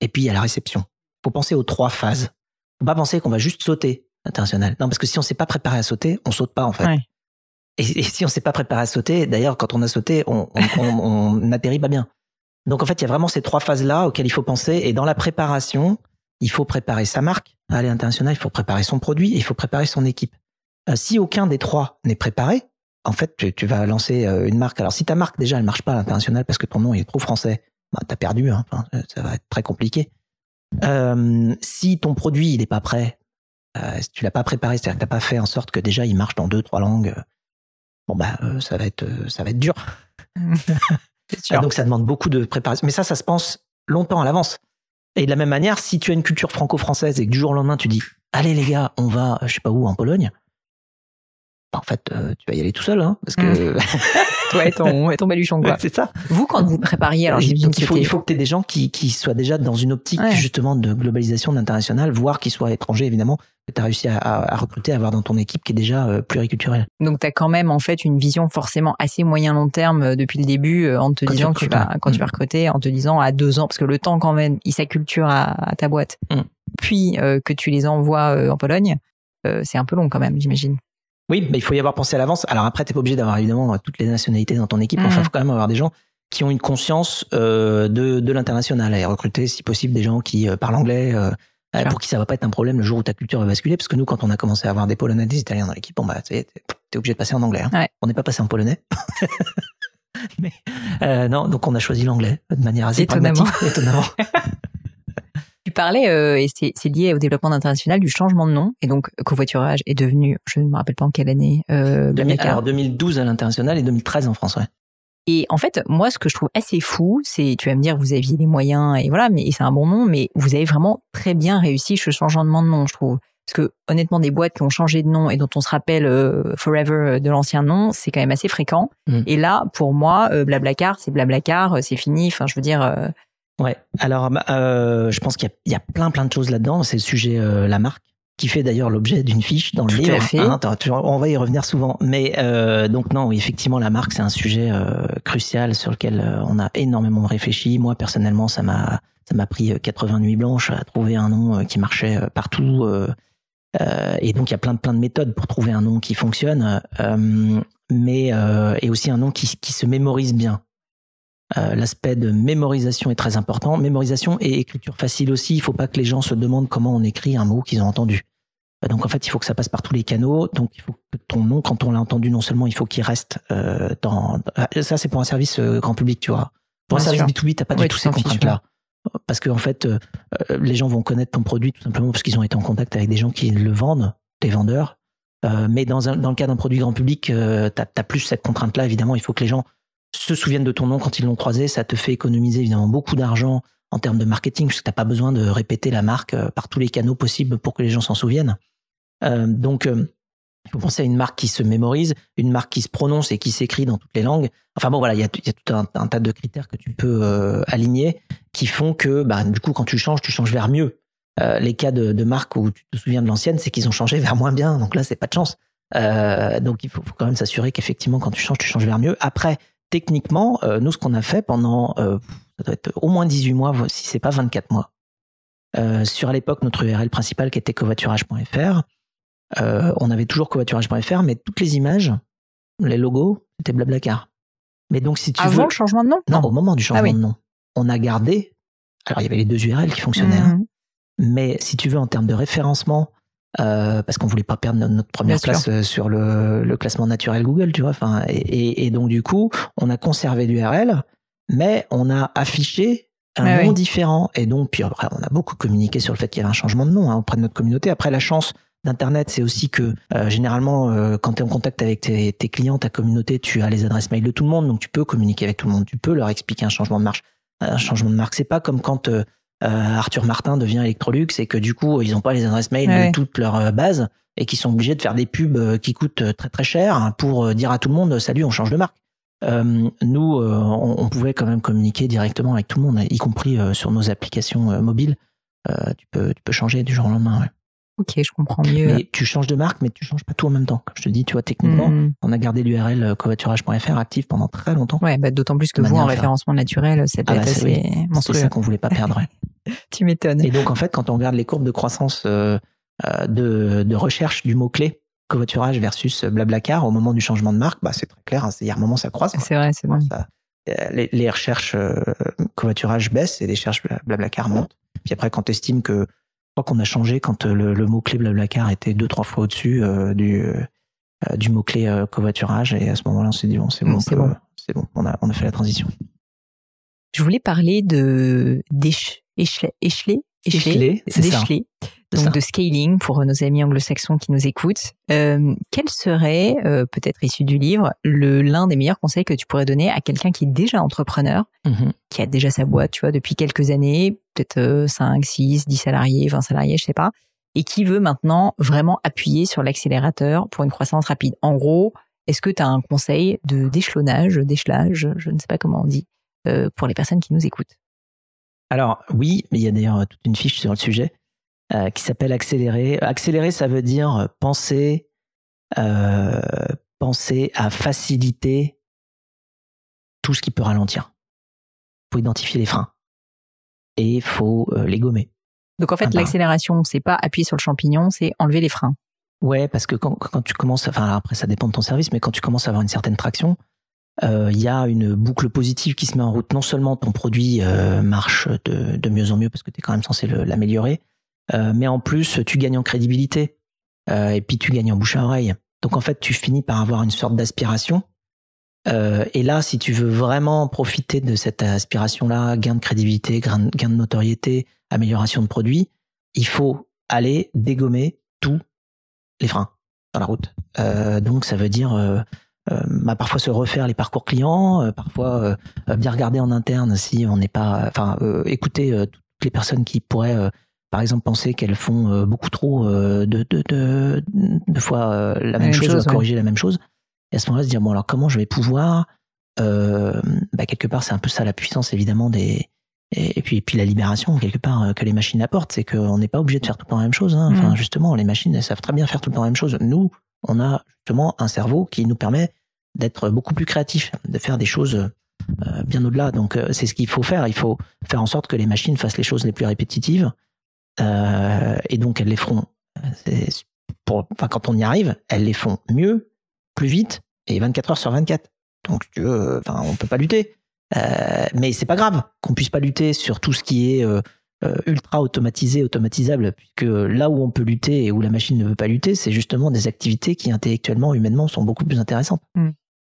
et puis il y a la réception. faut penser aux trois phases. faut pas penser qu'on va juste sauter l'international. Non, parce que si on s'est pas préparé à sauter, on saute pas en fait. Ouais. Et, et si on s'est pas préparé à sauter, d'ailleurs, quand on a sauté, on, on, on, on n'atterrit pas bien. Donc en fait, il y a vraiment ces trois phases-là auxquelles il faut penser. Et dans la préparation, il faut préparer sa marque à aller international, il faut préparer son produit et il faut préparer son équipe. Euh, si aucun des trois n'est préparé, en fait, tu, vas lancer euh, une marque. Alors si ta marque déjà elle marche pas à l'international parce que ton nom est trop français, bah, t'as perdu. Hein. Euh, ça va être très compliqué. Si ton produit il est pas prêt, si tu l'as pas préparé, c'est-à-dire que t'as pas fait en sorte que déjà il marche dans deux trois langues, bon bah ça va être ça va être dur. Sûr. donc ça demande beaucoup de préparation. Mais ça, ça se pense longtemps à l'avance. Et de la même manière, si tu as une culture franco-française et que du jour au lendemain tu dis, allez les gars, on va, je sais pas où, en Pologne, bah, en fait, euh, tu vas y aller tout seul, hein, parce que Toi et ton, et ton baluchon, quoi. c'est ça. Vous, quand vous prépariez, alors Donc, il faut, il faut que tu aies des gens qui, qui soient déjà dans une optique Ouais. justement de globalisation d'international, voire qui soient étrangers évidemment, que tu as réussi à, à- à recruter, à avoir dans ton équipe qui est déjà euh, pluriculturelle. Donc, tu as quand même en fait une vision forcément assez moyen long terme euh, depuis le début, euh, en te Quand tu disant que tu vas, quand tu Mm. vas recruter, en te disant à deux ans, parce que le temps quand même, il s'acculture à, à ta boîte, Mm. puis euh, que tu les envoies en Pologne, c'est un peu long quand même, j'imagine. Oui, mais il faut y avoir pensé à l'avance. Alors après, t'es pas obligé d'avoir évidemment toutes les nationalités dans ton équipe. Mhm. Enfin, faut quand même avoir des gens qui ont une conscience de, de l'international et recruter, si possible, des gens qui parlent anglais. Pour qui ça va pas être un problème le jour où ta culture va basculer. Parce que nous, quand on a commencé à avoir des Polonais, des Italiens dans l'équipe, bon bah, t'es t'es obligé de passer en anglais. hein. Ouais. On n'est pas passé en polonais. mais euh, non, donc on a choisi l'anglais de manière assez Étonnamment. pragmatique, étonnamment. Tu parlais, euh, et c'est lié au développement international, du changement de nom, et donc covoiturage est devenu, je ne me rappelle pas en quelle année, euh. Alors 2012 à l'international et 2013 en France. Ouais. Et en fait, moi, ce que je trouve assez fou, c'est, tu vas me dire, vous aviez les moyens et voilà, mais c'est un bon nom, mais vous avez vraiment très bien réussi ce changement de nom, je trouve. Parce que honnêtement, des boîtes qui ont changé de nom et dont on se rappelle euh, Forever euh, de l'ancien nom, c'est quand même assez fréquent. Mm. Et là, pour moi, euh, Blablacar, c'est Blablacar, euh, c'est fini. Enfin, je veux dire, euh, Ouais. Alors, je pense qu'il y, a- il y a plein plein de choses là-dedans. C'est le sujet la marque qui fait d'ailleurs l'objet d'une fiche dans le Tout à livre. fait. Hein, on va y revenir souvent. Mais euh, donc non, effectivement, la marque c'est un sujet euh, crucial sur lequel euh, on a énormément réfléchi. Moi personnellement, ça m'a ça m'a pris euh, 80 nuits blanches à trouver un nom euh, qui marchait euh, partout. euh, euh, et donc il y a plein de plein de méthodes pour trouver un nom qui fonctionne, euh, mais euh, et aussi un nom qui, qui se mémorise bien. Euh, L'aspect de mémorisation est très important. Mémorisation et écriture facile aussi. Il faut pas que les gens se demandent comment on écrit un mot qu'ils ont entendu. Euh, Donc en fait, il faut que ça passe par tous les canaux. Donc il faut que ton nom, quand on l'a entendu, non seulement il faut qu'il reste euh, dans. Ça c'est pour un service grand public, tu vois. Pour un service sûr. B2B, t'as pas Ouais, du tu tout ces contraintes-là. Parce qu'en fait, euh, euh, les gens vont connaître ton produit tout simplement parce qu'ils ont été en contact avec des gens qui le vendent, des vendeurs. Euh, mais dans, un, dans le cas d'un produit grand public, euh, t'as as plus cette contrainte-là. Évidemment, il faut que les gens se souviennent de ton nom quand ils l'ont croisé. Ça te fait économiser évidemment beaucoup d'argent en termes de marketing, parce que t'as pas besoin de répéter la marque euh, par tous les canaux possibles pour que les gens s'en souviennent. Euh, donc, euh, il faut penser à une marque qui se mémorise, une marque qui se prononce et qui s'écrit dans toutes les langues. Enfin bon, voilà, il y a, tout un, tas de critères que tu peux euh, aligner qui font que, bah, du coup, quand tu changes, tu changes vers mieux. Euh, les cas de, de marques où tu te souviens de l'ancienne, c'est qu'ils ont changé vers moins bien. Donc là, c'est pas de chance. Euh, donc il faut quand même s'assurer qu'effectivement, quand tu changes, tu changes vers mieux. Après, techniquement, euh, nous, ce qu'on a fait pendant, euh, ça doit être au moins 18 mois, si c'est pas 24 mois, euh, sur à l'époque notre URL principale qui était covoiturage.fr, on avait toujours covoiturage.fr, mais toutes les images, les logos, c'était Blablacar. Mais donc si tu Avant veux, le changement de nom? Non, au moment du changement Ah oui. de nom, on a gardé. Alors il y avait les deux URL qui fonctionnaient, hein. Mhm. mais si tu veux en termes de référencement, euh, parce qu'on voulait pas perdre notre- première Bien place euh, sur le, le classement naturel Google, tu vois. Enfin, et, et- et donc du coup, on a conservé l'URL, mais on a affiché un nom oui. différent. Et donc, puis après, on a beaucoup communiqué sur le fait qu'il y avait un changement de nom hein, auprès de notre communauté. Après, la chance d'Internet, c'est aussi que euh, généralement, euh, quand tu es en contact avec tes, tes clients, ta communauté, tu as les adresses mail de tout le monde, donc tu peux communiquer avec tout le monde, tu peux leur expliquer un changement de marche, un changement de marque. C'est pas comme quand euh, Arthur Martin devient Electrolux et que du coup, ils n'ont pas les adresses mail Ouais. de toute leur euh, base et qui sont obligés de faire des pubs euh, qui coûtent euh, très très cher pour euh, dire à tout le monde salut, on change de marque. Euh, nous, euh, on, on pouvait quand même communiquer directement avec tout le monde, y compris euh, sur nos applications euh, mobiles. Euh, tu peux tu peux changer du jour au lendemain. ouais. Ok, je comprends mieux. Mais tu changes de marque, mais tu changes pas tout en même temps. Comme je te dis, tu vois, techniquement, Mhm. on a gardé l'URL euh, covoiturage.fr active pendant très longtemps. Ouais, bah, d'autant plus que vous, en référencement naturel, ça peut Ah être bah, c'est- assez C'est monstrueux. ça qu'on voulait pas perdre. Tu m'étonnes. Et donc, en fait, quand on regarde les courbes de croissance euh, euh, de, de recherche du mot-clé covoiturage versus Blablacar au moment du changement de marque, bah, c'est très clair. hein, c'est- Il y a un moment, ça croise. C'est vrai, c'est. Ça- euh, les, les recherches euh, covoiturage baissent et les recherches Bla- Blablacar montent. Puis après, quand tu estimes que, crois qu'on a changé quand euh, le, le mot-clé Blablacar était deux, trois fois au-dessus euh, du, euh, du mot-clé euh, covoiturage. Et à ce moment-là, on s'est dit, bon, c'est Mm, bon, on c'est bon. c'est bon, on a, on a fait la transition. Je voulais parler de d'éche- échelé, échelé, Échelé, c'est ça. Donc de scaling pour nos amis anglo-saxons qui nous écoutent. Euh, quel serait, euh, peut-être issu du livre, le l'un des meilleurs conseils que tu pourrais donner à quelqu'un qui est déjà entrepreneur, Mhm. qui a déjà sa boîte, tu vois, depuis quelques années, peut-être euh, 5, 6, 10 salariés, 20 salariés, je sais pas, et qui veut maintenant vraiment appuyer sur l'accélérateur pour une croissance rapide? En gros, est-ce que tu as un conseil de d'échelonnage, d'échelage, je ne sais pas comment on dit, euh, pour les personnes qui nous écoutent? Alors oui, mais il y a d'ailleurs toute une fiche sur le sujet euh, qui s'appelle accélérer. Accélérer, ça veut dire penser, euh, penser à faciliter tout ce qui peut ralentir. Il faut identifier les freins et il faut euh, les gommer. Donc en fait, Ah bah. l'accélération, c'est pas appuyer sur le champignon, c'est enlever les freins. Ouais, parce que quand, quand tu commences, enfin après ça dépend de ton service, mais quand tu commences à avoir une certaine traction, euh, il y a une boucle positive qui se met en route. Non seulement ton produit euh, marche de, de mieux en mieux parce que tu es quand même censé l'améliorer, euh, mais en plus tu gagnes en crédibilité euh, et puis tu gagnes en bouche à oreille. Donc en fait tu finis par avoir une sorte d'aspiration. Euh, et là, si tu veux vraiment profiter de cette aspiration-là, gain de crédibilité, gain de notoriété, amélioration de produit, il faut aller dégommer tous les freins dans la route. Donc ça veut dire bah, parfois se refaire les parcours clients, parfois bien regarder en interne si on n'est pas, enfin écouter toutes les personnes qui pourraient par exemple penser qu'elles font euh, beaucoup trop euh, de, de, de, de fois euh, la, même chose, chose, ouais. corriger la même chose. Et à ce moment-là, se dire bon alors comment je vais pouvoir euh, bah, quelque part c'est un peu ça la puissance évidemment des et, et puis et puis la libération quelque part que les machines apportent, c'est qu'on n'est pas obligé de faire tout le temps la même chose. Hein. Enfin Mm. justement, les machines elles savent très bien faire tout le temps la même chose. Nous, on a justement un cerveau qui nous permet d'être beaucoup plus créatif, de faire des choses euh, bien au-delà. Donc euh, c'est ce qu'il faut faire. Il faut faire en sorte que les machines fassent les choses les plus répétitives et donc elles les feront. euh, enfin, quand on y arrive, elles les font mieux, plus vite et 24 heures sur 24. Donc si tu euh, enfin, on peut pas lutter. Euh, mais c'est pas grave qu'on puisse pas lutter sur tout ce qui est euh, euh, ultra automatisé, automatisable, puisque là où on peut lutter et où la machine ne veut pas lutter, c'est justement des activités qui intellectuellement, humainement, sont beaucoup plus intéressantes.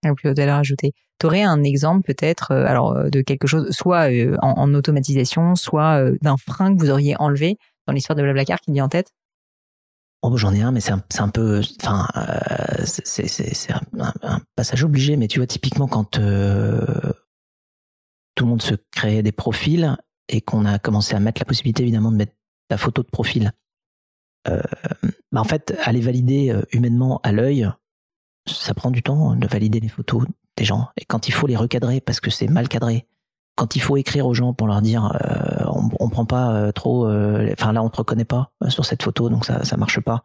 La plus haute valeur ajoutée. Tu aurais un exemple peut-être euh, alors euh, de quelque chose, soit euh, en, automatisation, soit euh, d'un frein que vous auriez enlevé dans l'histoire de Blablacar qui vient en tête Oh, j'en ai un, mais c'est un, peu, euh, c'est un, passage obligé. Mais tu vois, typiquement, quand euh, tout le monde se crée des profils et qu'on a commencé à mettre la possibilité évidemment de mettre ta photo de profil, euh, bah en fait, aller valider humainement à l'œil, ça prend du temps de valider les photos des gens. Et quand il faut les recadrer parce que c'est mal cadré, quand il faut écrire aux gens pour leur dire euh, on, on prend pas euh, trop, euh, enfin là on te reconnaît pas sur cette photo donc ça ça marche pas.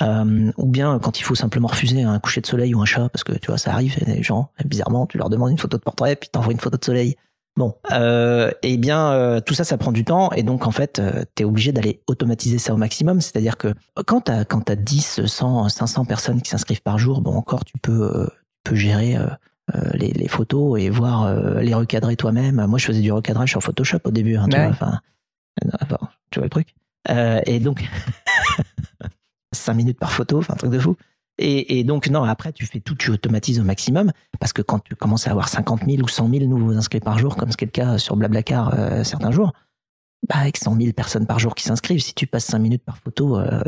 ou bien quand il faut simplement refuser un coucher de soleil ou un chat parce que tu vois ça arrive les gens bizarrement tu leur demandes une photo de portrait puis t'envoies une photo de soleil Bon, eh bien, tout ça, ça prend du temps, et donc en fait, tu es obligé d'aller automatiser ça au maximum. C'est-à-dire que quand tu as, quand as 10, 100, 500 personnes qui s'inscrivent par jour, bon, encore, tu peux, euh, peux gérer les, les, photos et voir les recadrer toi-même. Moi, je faisais du recadrage sur Photoshop au début, hein, tu, vois, enfin, tu vois le truc. et donc, 5 minutes par photo, enfin, un truc de fou. Et, et, donc, non, après, tu fais tout, tu automatises au maximum, parce que quand tu commences à avoir 50 000 ou 100 000 nouveaux inscrits par jour, comme ce qui est le cas sur Blablacar euh, certains jours, bah, avec 100 000 personnes par jour qui s'inscrivent, si tu passes 5 minutes par photo, euh,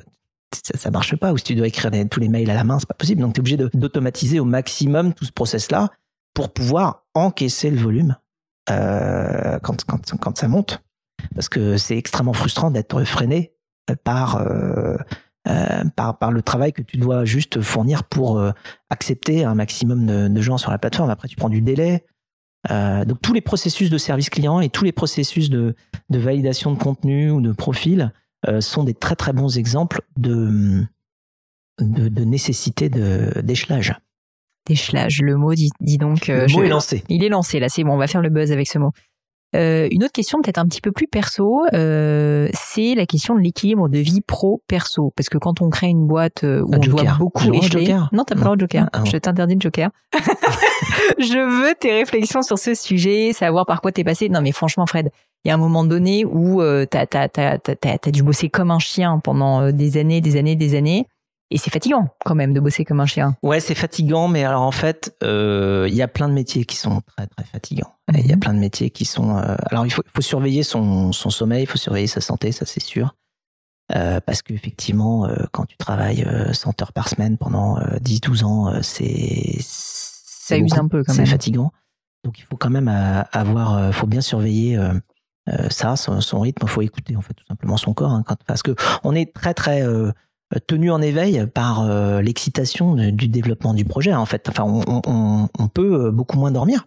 ça, ça marche pas. Ou si tu dois écrire tous les mails à la main, c'est pas possible. Donc, tu es obligé d'automatiser au maximum tout ce process-là pour pouvoir encaisser le volume euh, quand, quand, quand ça monte. Parce que c'est extrêmement frustrant d'être freiné par euh, euh, par, par le travail que tu dois juste fournir pour accepter un maximum de, de, gens sur la plateforme. Après, tu prends du délai. Donc tous les processus de service client et tous les processus de, de validation de contenu ou de profil sont des très très bons exemples de, de, de nécessité d'échelage. D'échelage, le mot dit, dit donc. le mot est lancé. Il est lancé là, c'est bon, on va faire le buzz avec ce mot. Euh, une autre question peut-être un petit peu plus perso, euh, c'est la question de l'équilibre de vie pro-perso. Parce que quand on crée une boîte euh, où on doit beaucoup écheler... Non, t'as pas le droit de joker. Ah, je t'interdis le joker. je veux tes réflexions sur ce sujet, savoir par quoi t'es passé. Non mais franchement Fred, il y a un moment donné où euh, t'as as, dû bosser comme un chien pendant euh, des années, des années, des années. Et c'est fatigant quand même de bosser comme un chien. Ouais, c'est fatigant, mais alors en fait, euh, il y a plein de métiers qui sont très très fatigants. Il y a mhm. plein de métiers qui sont. Euh, alors il faut, il faut surveiller son, son sommeil, il faut surveiller sa santé, ça c'est sûr. Euh, parce qu'effectivement, quand tu travailles 100 euh, heures par semaine pendant 10-12 ans, c'est ça use un peu quand même. C'est fatigant. Donc il faut quand même avoir, faut bien surveiller ça, son, son, rythme. Il faut écouter en fait tout simplement son corps, hein, quand, parce que on est très très euh, tenu en éveil par euh, l'excitation du développement du projet. En fait, enfin, on, on, on peut euh, beaucoup moins dormir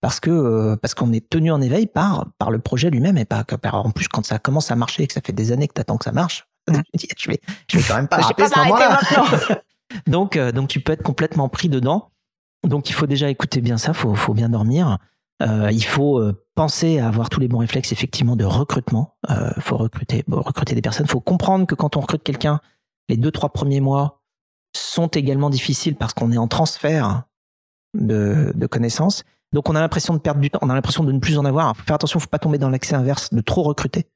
parce que parce qu'on est tenu en éveil par par le projet lui-même et pas en plus quand ça commence à marcher et que ça fait des années que t'attends que ça marche. je vais je vais quand même pas rater ce moment-là. donc donc tu peux être complètement pris dedans. Donc il faut déjà écouter bien ça, faut faut bien dormir. Euh, il faut penser à avoir tous les bons réflexes effectivement de recrutement. Il euh, faut recruter recruter des personnes. Il faut comprendre que quand on recrute quelqu'un, les deux, trois premiers mois sont également difficiles parce qu'on est en transfert de, de, connaissances. Donc on a l'impression de perdre du temps, on a l'impression de ne plus en avoir. faut faire attention, faut pas tomber dans l'accès inverse de trop recruter.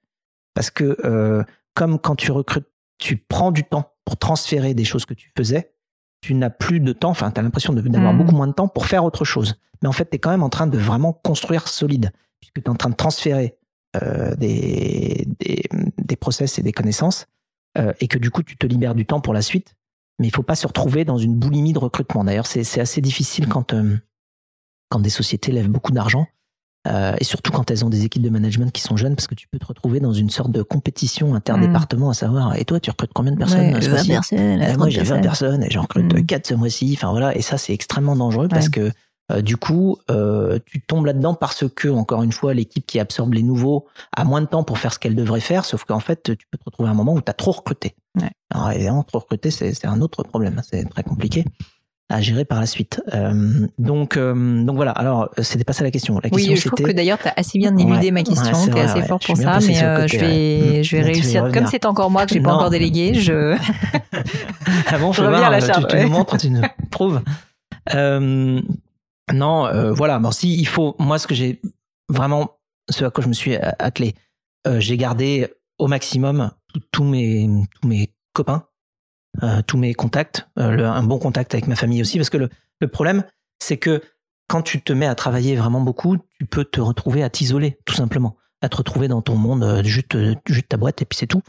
Parce que euh, comme quand tu recrutes, tu prends du temps pour transférer des choses que tu faisais, tu n'as plus de temps, enfin tu as l'impression d'avoir mmh. beaucoup moins de temps pour faire autre chose. Mais en fait, tu es quand même en train de vraiment construire solide, puisque tu es en train de transférer euh, des, des, des process et des connaissances euh, et que du coup tu te libères du temps pour la suite. Mais il faut pas se retrouver dans une boulimie de recrutement. D'ailleurs, c'est assez difficile quand euh, quand des sociétés lèvent beaucoup d'argent. Euh, et surtout quand elles ont des équipes de management qui sont jeunes, parce que tu peux te retrouver dans une sorte de compétition interdépartement, à savoir, et toi, tu recrutes combien de personnes ouais, ce 20 personnes, euh, Moi, j'ai 20 personnes, et j'en recrute mmh. 4 ce mois-ci. Enfin voilà, et ça, c'est extrêmement dangereux parce que euh, du coup, euh, tu tombes là-dedans parce que, encore une fois, l'équipe qui absorbe les nouveaux a moins de temps pour faire ce qu'elle devrait faire, sauf qu'en fait, tu peux te retrouver à un moment où tu as trop recruté. Ouais. Alors évidemment, trop recruter, c'est un autre problème, c'est très compliqué à gérer par la suite. Euh, donc, euh, donc voilà. Alors, c'était pas ça la question. La question oui, je trouve que d'ailleurs, tu as assez bien éludé ma question. Ouais, tu es assez fort pour ça, mais euh, je vais, je vais réussir. Comme c'est encore moi que j'ai pas encore délégué, je. ah bon, je, je reviens à la charge. Tu, tu nous montres, tu nous prouves. Non, voilà. Bon, si il faut, moi, ce que j'ai vraiment, ce à quoi je me suis attelé, j'ai gardé au maximum tous mes tous mes copains, tous mes contacts, le, un bon contact avec ma famille aussi, parce que le, problème, c'est que quand tu te mets à travailler vraiment beaucoup, tu peux te retrouver à t'isoler, tout simplement, à te retrouver dans ton monde, juste juste ta boîte et puis c'est tout.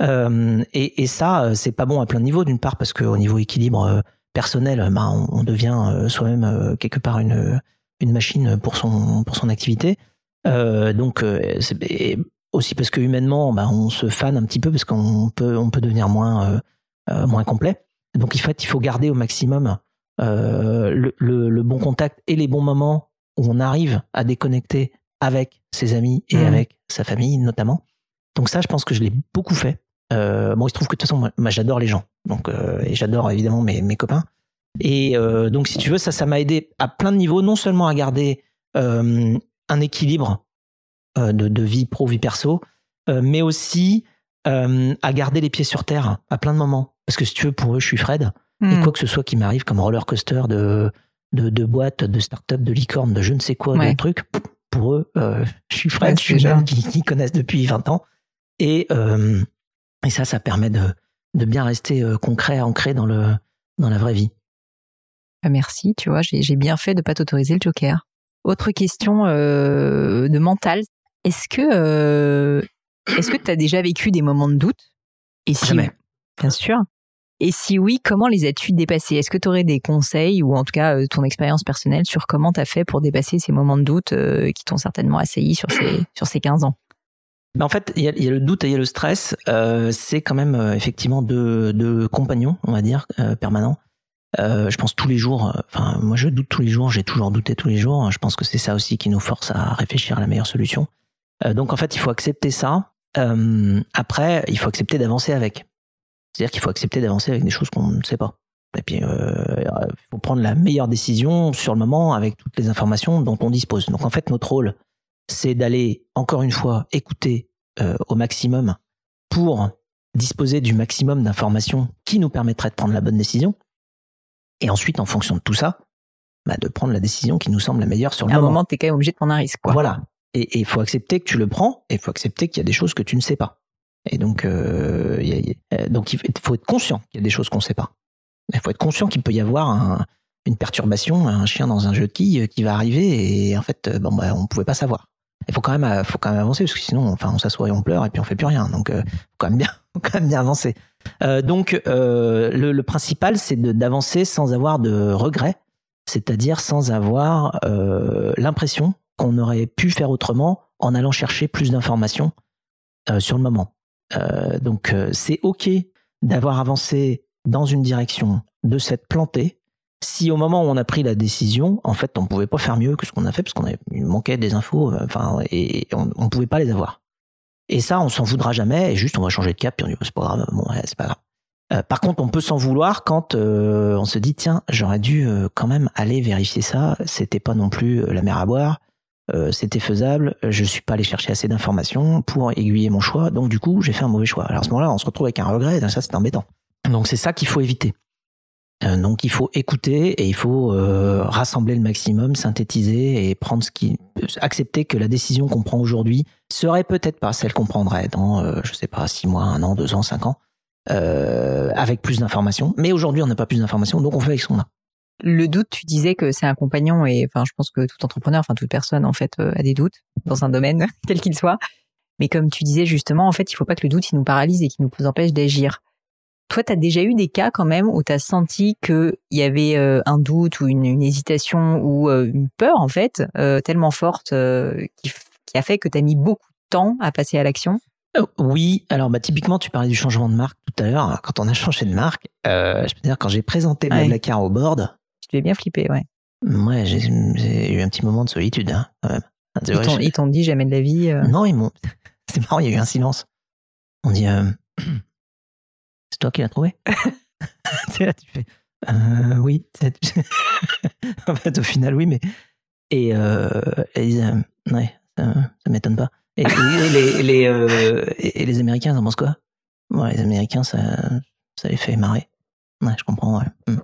et, et ça, c'est pas bon à plein de niveaux. D'une part parce qu'au niveau équilibre personnel, bah, on, devient euh, soi-même euh, quelque part une, une machine pour son, pour son activité. donc c'est aussi parce que humainement, bah, on se fane un petit peu parce qu'on peut, on peut devenir moins, moins complet. Donc, il faut, il faut garder au maximum le, le, bon contact et les bons moments où on arrive à déconnecter avec ses amis et mmh. avec sa famille notamment. Donc ça, je pense que je l'ai beaucoup fait. Euh, bon, il se trouve que de toute façon, moi, j'adore les gens, donc euh, et j'adore évidemment mes, mes copains. Et euh, donc, si tu veux, ça, ça m'a aidé à plein de niveaux, non seulement à garder euh, un équilibre euh, de, de, vie pro, vie perso, mais aussi à garder les pieds sur terre à plein de moments. Parce que si tu veux, pour eux, je suis Fred. Et hmm. quoi que ce soit qui m'arrive comme roller coaster de, de, de boîte, de start-up, de licorne, de je ne sais quoi, de trucs, pour eux, je suis Fred, je suis jeune, qui, qui connaissent depuis 20 ans. Et, euh, et ça, ça permet de, de bien rester euh, concret, ancré dans, le, dans la vraie vie. Bah, merci, tu vois, j'ai bien fait de pas t'autoriser le joker. Autre question euh, de mental. Est-ce que euh, est-ce que tu as déjà vécu des moments de doute? Et si Jamais. Bien sûr. Et si oui, comment les as-tu dépassés? Est-ce que tu aurais des conseils ou en tout cas euh, ton expérience personnelle sur comment tu as fait pour dépasser ces moments de doute qui t'ont certainement assailli sur ces, sur ces 15 ans? En fait, il y, a, le doute et il y a le stress. Euh, c'est quand même euh, effectivement deux, compagnons, on va dire, euh, permanents. je pense tous les jours. Enfin, moi, je doute tous les jours. J'ai toujours douté tous les jours. Je pense que c'est ça aussi qui nous force à réfléchir à la meilleure solution. donc, en fait, il faut accepter ça. Après, il faut accepter d'avancer avec. C'est-à-dire qu'il faut accepter d'avancer avec des choses qu'on ne sait pas. Et puis, il faut prendre la meilleure décision sur le moment avec toutes les informations dont on dispose. Donc, en fait, notre rôle, c'est d'aller, encore une fois, écouter euh, au maximum pour disposer du maximum d'informations qui nous permettraient de prendre la bonne décision. Et ensuite, en fonction de tout ça, bah, de prendre la déciison qui nous semble la meilleure sur le à moment. À un moment, tu es quand même obligé de prendre un risque. Voilà. Et il faut accepter que tu le prends, et il faut accepter qu'il y a des choses que tu ne sais pas. Et donc, euh, donc il faut être conscient qu'il y a des choses qu'on ne sait pas. Il faut être conscient qu'il peut y avoir une perturbation, un chien dans un jeu de quilles qui va arriver, et en fait, bon, bah, on ne pouvait pas savoir il faut quand même, euh, avancer parce que sinon, enfin, on s'assoit et on pleure et puis on fait plus rien. Donc, euh, faut quand même bien, avancer. Euh, donc, euh, le, le, principal, c'est d'avancer sans avoir de regrets, c'est-à-dire sans avoir euh, l'impression qu'on aurait pu faire autrement en allant chercher plus d'informations euh, sur le moment. donc, c'est ok d'avoir avancé dans une direction, de s'être planté, si au moment où on a pris la décision, en fait, on pouvait pas faire mieux que ce qu'on a fait parce qu'on manquait des infos, euh, enfin, et on, on pouvait pas les avoir. Et ça, on s'en voudra jamais, et juste on va changer de cap, puis on dit, c'est pas grave, bon, c'est pas grave. Euh, par contre, on peut s'en vouloir quand euh, on se dit, tiens, j'aurais dû quand même aller vérifier ça, c'était pas non plus la mer à boire, c'était faisable, je suis pas allé chercher assez d'informations pour aiguiller mon choix, donc du coup, j'ai fait un mauvais choix. Alors à ce moment-là, on se retrouve avec un regret, et ça, c'est embêtant. Donc c'est ça qu'il faut éviter. Euh, donc il faut écouter et il faut euh, rassembler le maximum, synthétiser et prendre ce accepter que la décision qu'on prend aujourd'hui serait peut-être pas celle qu'on prendrait dans, euh, je sais pas, six mois, un an, deux ans, cinq ans, avec plus d'informations. Mais aujourd'hui on n'a pas plus d'informations, donc on fait avec ce qu'on a. Le doute, tu disais que c'est un compagnon et enfin je pense que tout entrepreneur, enfin toute personne en fait a des doutes dans un domaine quel qu'il soit. Mais comme tu disais justement, en fait, il faut pas que le doute il nous paralyse et qu'il nous empêche d'agir. Toi, tu as déjà eu des cas quand même où tu as senti qu'il y avait euh, un doute ou une, hésitation ou euh, une peur en fait euh, tellement forte qui, a fait que tu as mis beaucoup de temps à passer à l'action? Oui, alors bah, typiquement, tu parlais du changement de marque tout à l'heure. Quand on a changé de marque, je peux dire, quand j'ai présenté ouais. Blablacar au board. Tu devais bien flipper, ouais. Ouais, j'ai eu un petit moment de solitude, hein, quand même. Ils t'ont dit jamais de la vie Non, ils m'ont. C'est marrant, il y a eu un silence. On dit c'est toi qui l'as trouvé? Tu là, tu fais. Euh, oui. en fait, au final, oui, mais. Et, euh, euh ouais, ça, ça m'étonne pas. Et, les, les, euh, et, les Américains, ils en pensent quoi? Ouais, Les Américains, ça, ça les fait marrer. Ouais, je comprends, ouais. Hmm.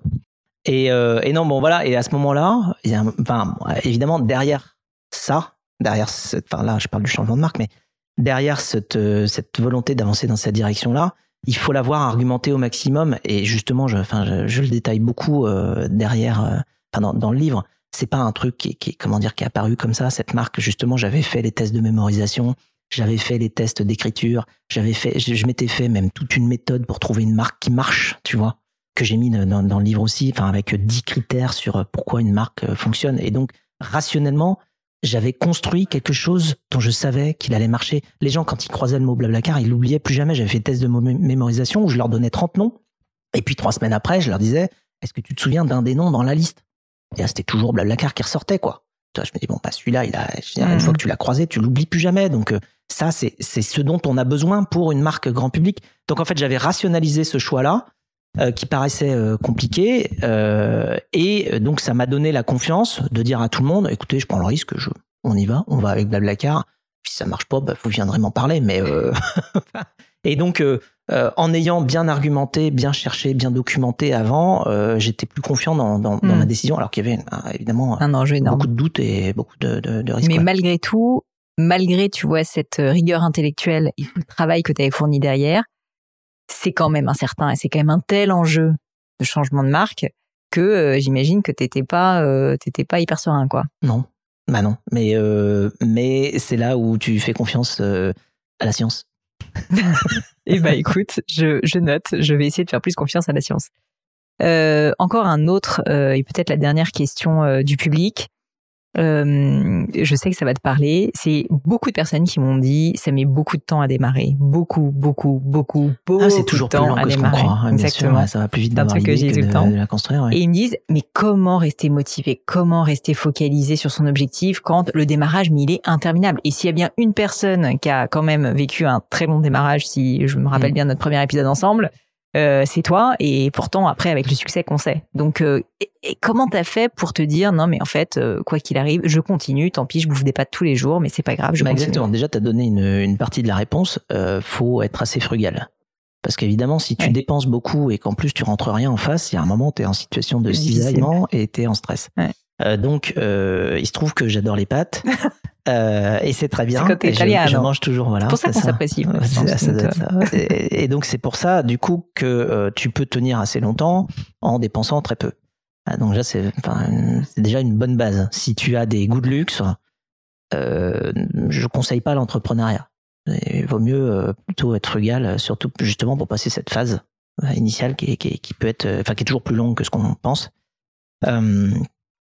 Et, euh, et non, bon, voilà. Et à ce moment-là, évidemment, derrière ça, derrière cette, enfin, là, je parle du changement de marque, mais derrière cette, cette volonté d'avancer dans cette direction-là, il faut l'avoir argumenté au maximum. Et justement, je, le détaille beaucoup euh, derrière, euh, enfin, dans, le livre. C'est pas un truc qui, qui, comment dire, qui est apparu comme ça. Cette marque, justement, j'avais fait les tests de mémorisation, j'avais fait les tests d'écriture, j'avais fait, je, m'étais fait même toute une méthode pour trouver une marque qui marche, tu vois, que j'ai mis dans, dans, le livre aussi, enfin, avec dix critères sur pourquoi une marque euh, fonctionne. Et donc, rationnellement, j'avais construit quelque chose dont je savais qu'il allait marcher. Les gens, quand ils croisaient le mot Blablacar, ils l'oubliaient plus jamais. J'avais fait des tests de mémorisation où je leur donnais 30 noms. Et puis trois semaines après, je leur disais, est-ce que tu te souviens d'un des noms dans la liste? Et c'était toujours Blablacar qui ressortait, quoi. Toi, je me dis, bon, bah, celui-là, il a, une fois mmh. que tu l'as croisé, tu l'oublies plus jamais. Donc, euh, ça, c'est, c'est ce dont on a besoin pour une marque grand public. Donc, en fait, j'avais rationalisé ce choix-là. Euh, qui paraissait euh, compliqué euh, et donc ça m'a donné la confiance de dire à tout le monde écoutez je prends le risque je on y va on va avec Blablacar si ça marche pas bah, vous viendrez m'en parler mais et donc en ayant bien argumenté bien cherché bien documenté avant j'étais plus confiant dans, dans, dans, ma hmm. décision alors qu'il y avait évidemment un enjeu énorme. beaucoup de doutes et beaucoup de, de, de risques mais malgré tout malgré tu vois cette rigueur intellectuelle et le travail que tu avais fourni derrière c'est quand même incertain et c'est quand même un tel enjeu de changement de marque que euh, j'imagine que t'étais pas euh, t'étais pas hyper serein quoi. Non, bah non, mais euh, mais c'est là où tu fais confiance à la science. et eh bah écoute, je, je note, je vais essayer de faire plus confiance à la science. encore un autre et peut-être la dernière question du public. Euh, je sais que ça va te parler. C'est beaucoup de personnes qui m'ont dit ça met beaucoup de temps à démarrer, beaucoup, beaucoup, beaucoup, beaucoup ah, c'est toujours de temps plus à démarrer. Croit, hein, Exactement, sûr, ça va plus vite que, de, le temps. de la construire. Ouais. Et ils me disent mais comment rester motivé, comment rester focalisé sur son objectif quand le démarrage mais il est interminable? Et s'il y a bien une personne qui a quand même vécu un très long démarrage, si je me rappelle mm. bien notre premier épisode ensemble, euh, c'est toi et pourtant après avec le succès qu'on sait. Donc euh, et, comment t'as fait pour te dire non mais en fait euh, quoi qu'il arrive je continue tant pis je bouffe des pâtes tous les jours mais c'est pas grave je bah, Exactement déjà t'as donné une, une, partie de la réponse faut être assez frugal parce qu'évidemment si tu dépenses beaucoup et qu'en plus tu rentres rien en face il y a un moment t'es en situation de cisaillement et t'es en stress. Ouais. Donc il se trouve que j'adore les pâtes Euh, et c'est très bien. C'est italien. Je, mange toujours, voilà. C'est pour ça qu'on s'apprécie. et, et, donc c'est pour ça, du coup, que euh, tu peux tenir assez longtemps en dépensant très peu. Ah, donc là, c'est enfin, déjà une bonne base. Si tu as des goûts de luxe, euh, je conseille pas l'entrepreneuriat. Il vaut mieux euh, plutôt être frugal, surtout justement pour passer cette phase initiale qui, est, qui, qui, peut être, enfin qui est toujours plus longue que ce qu'on pense.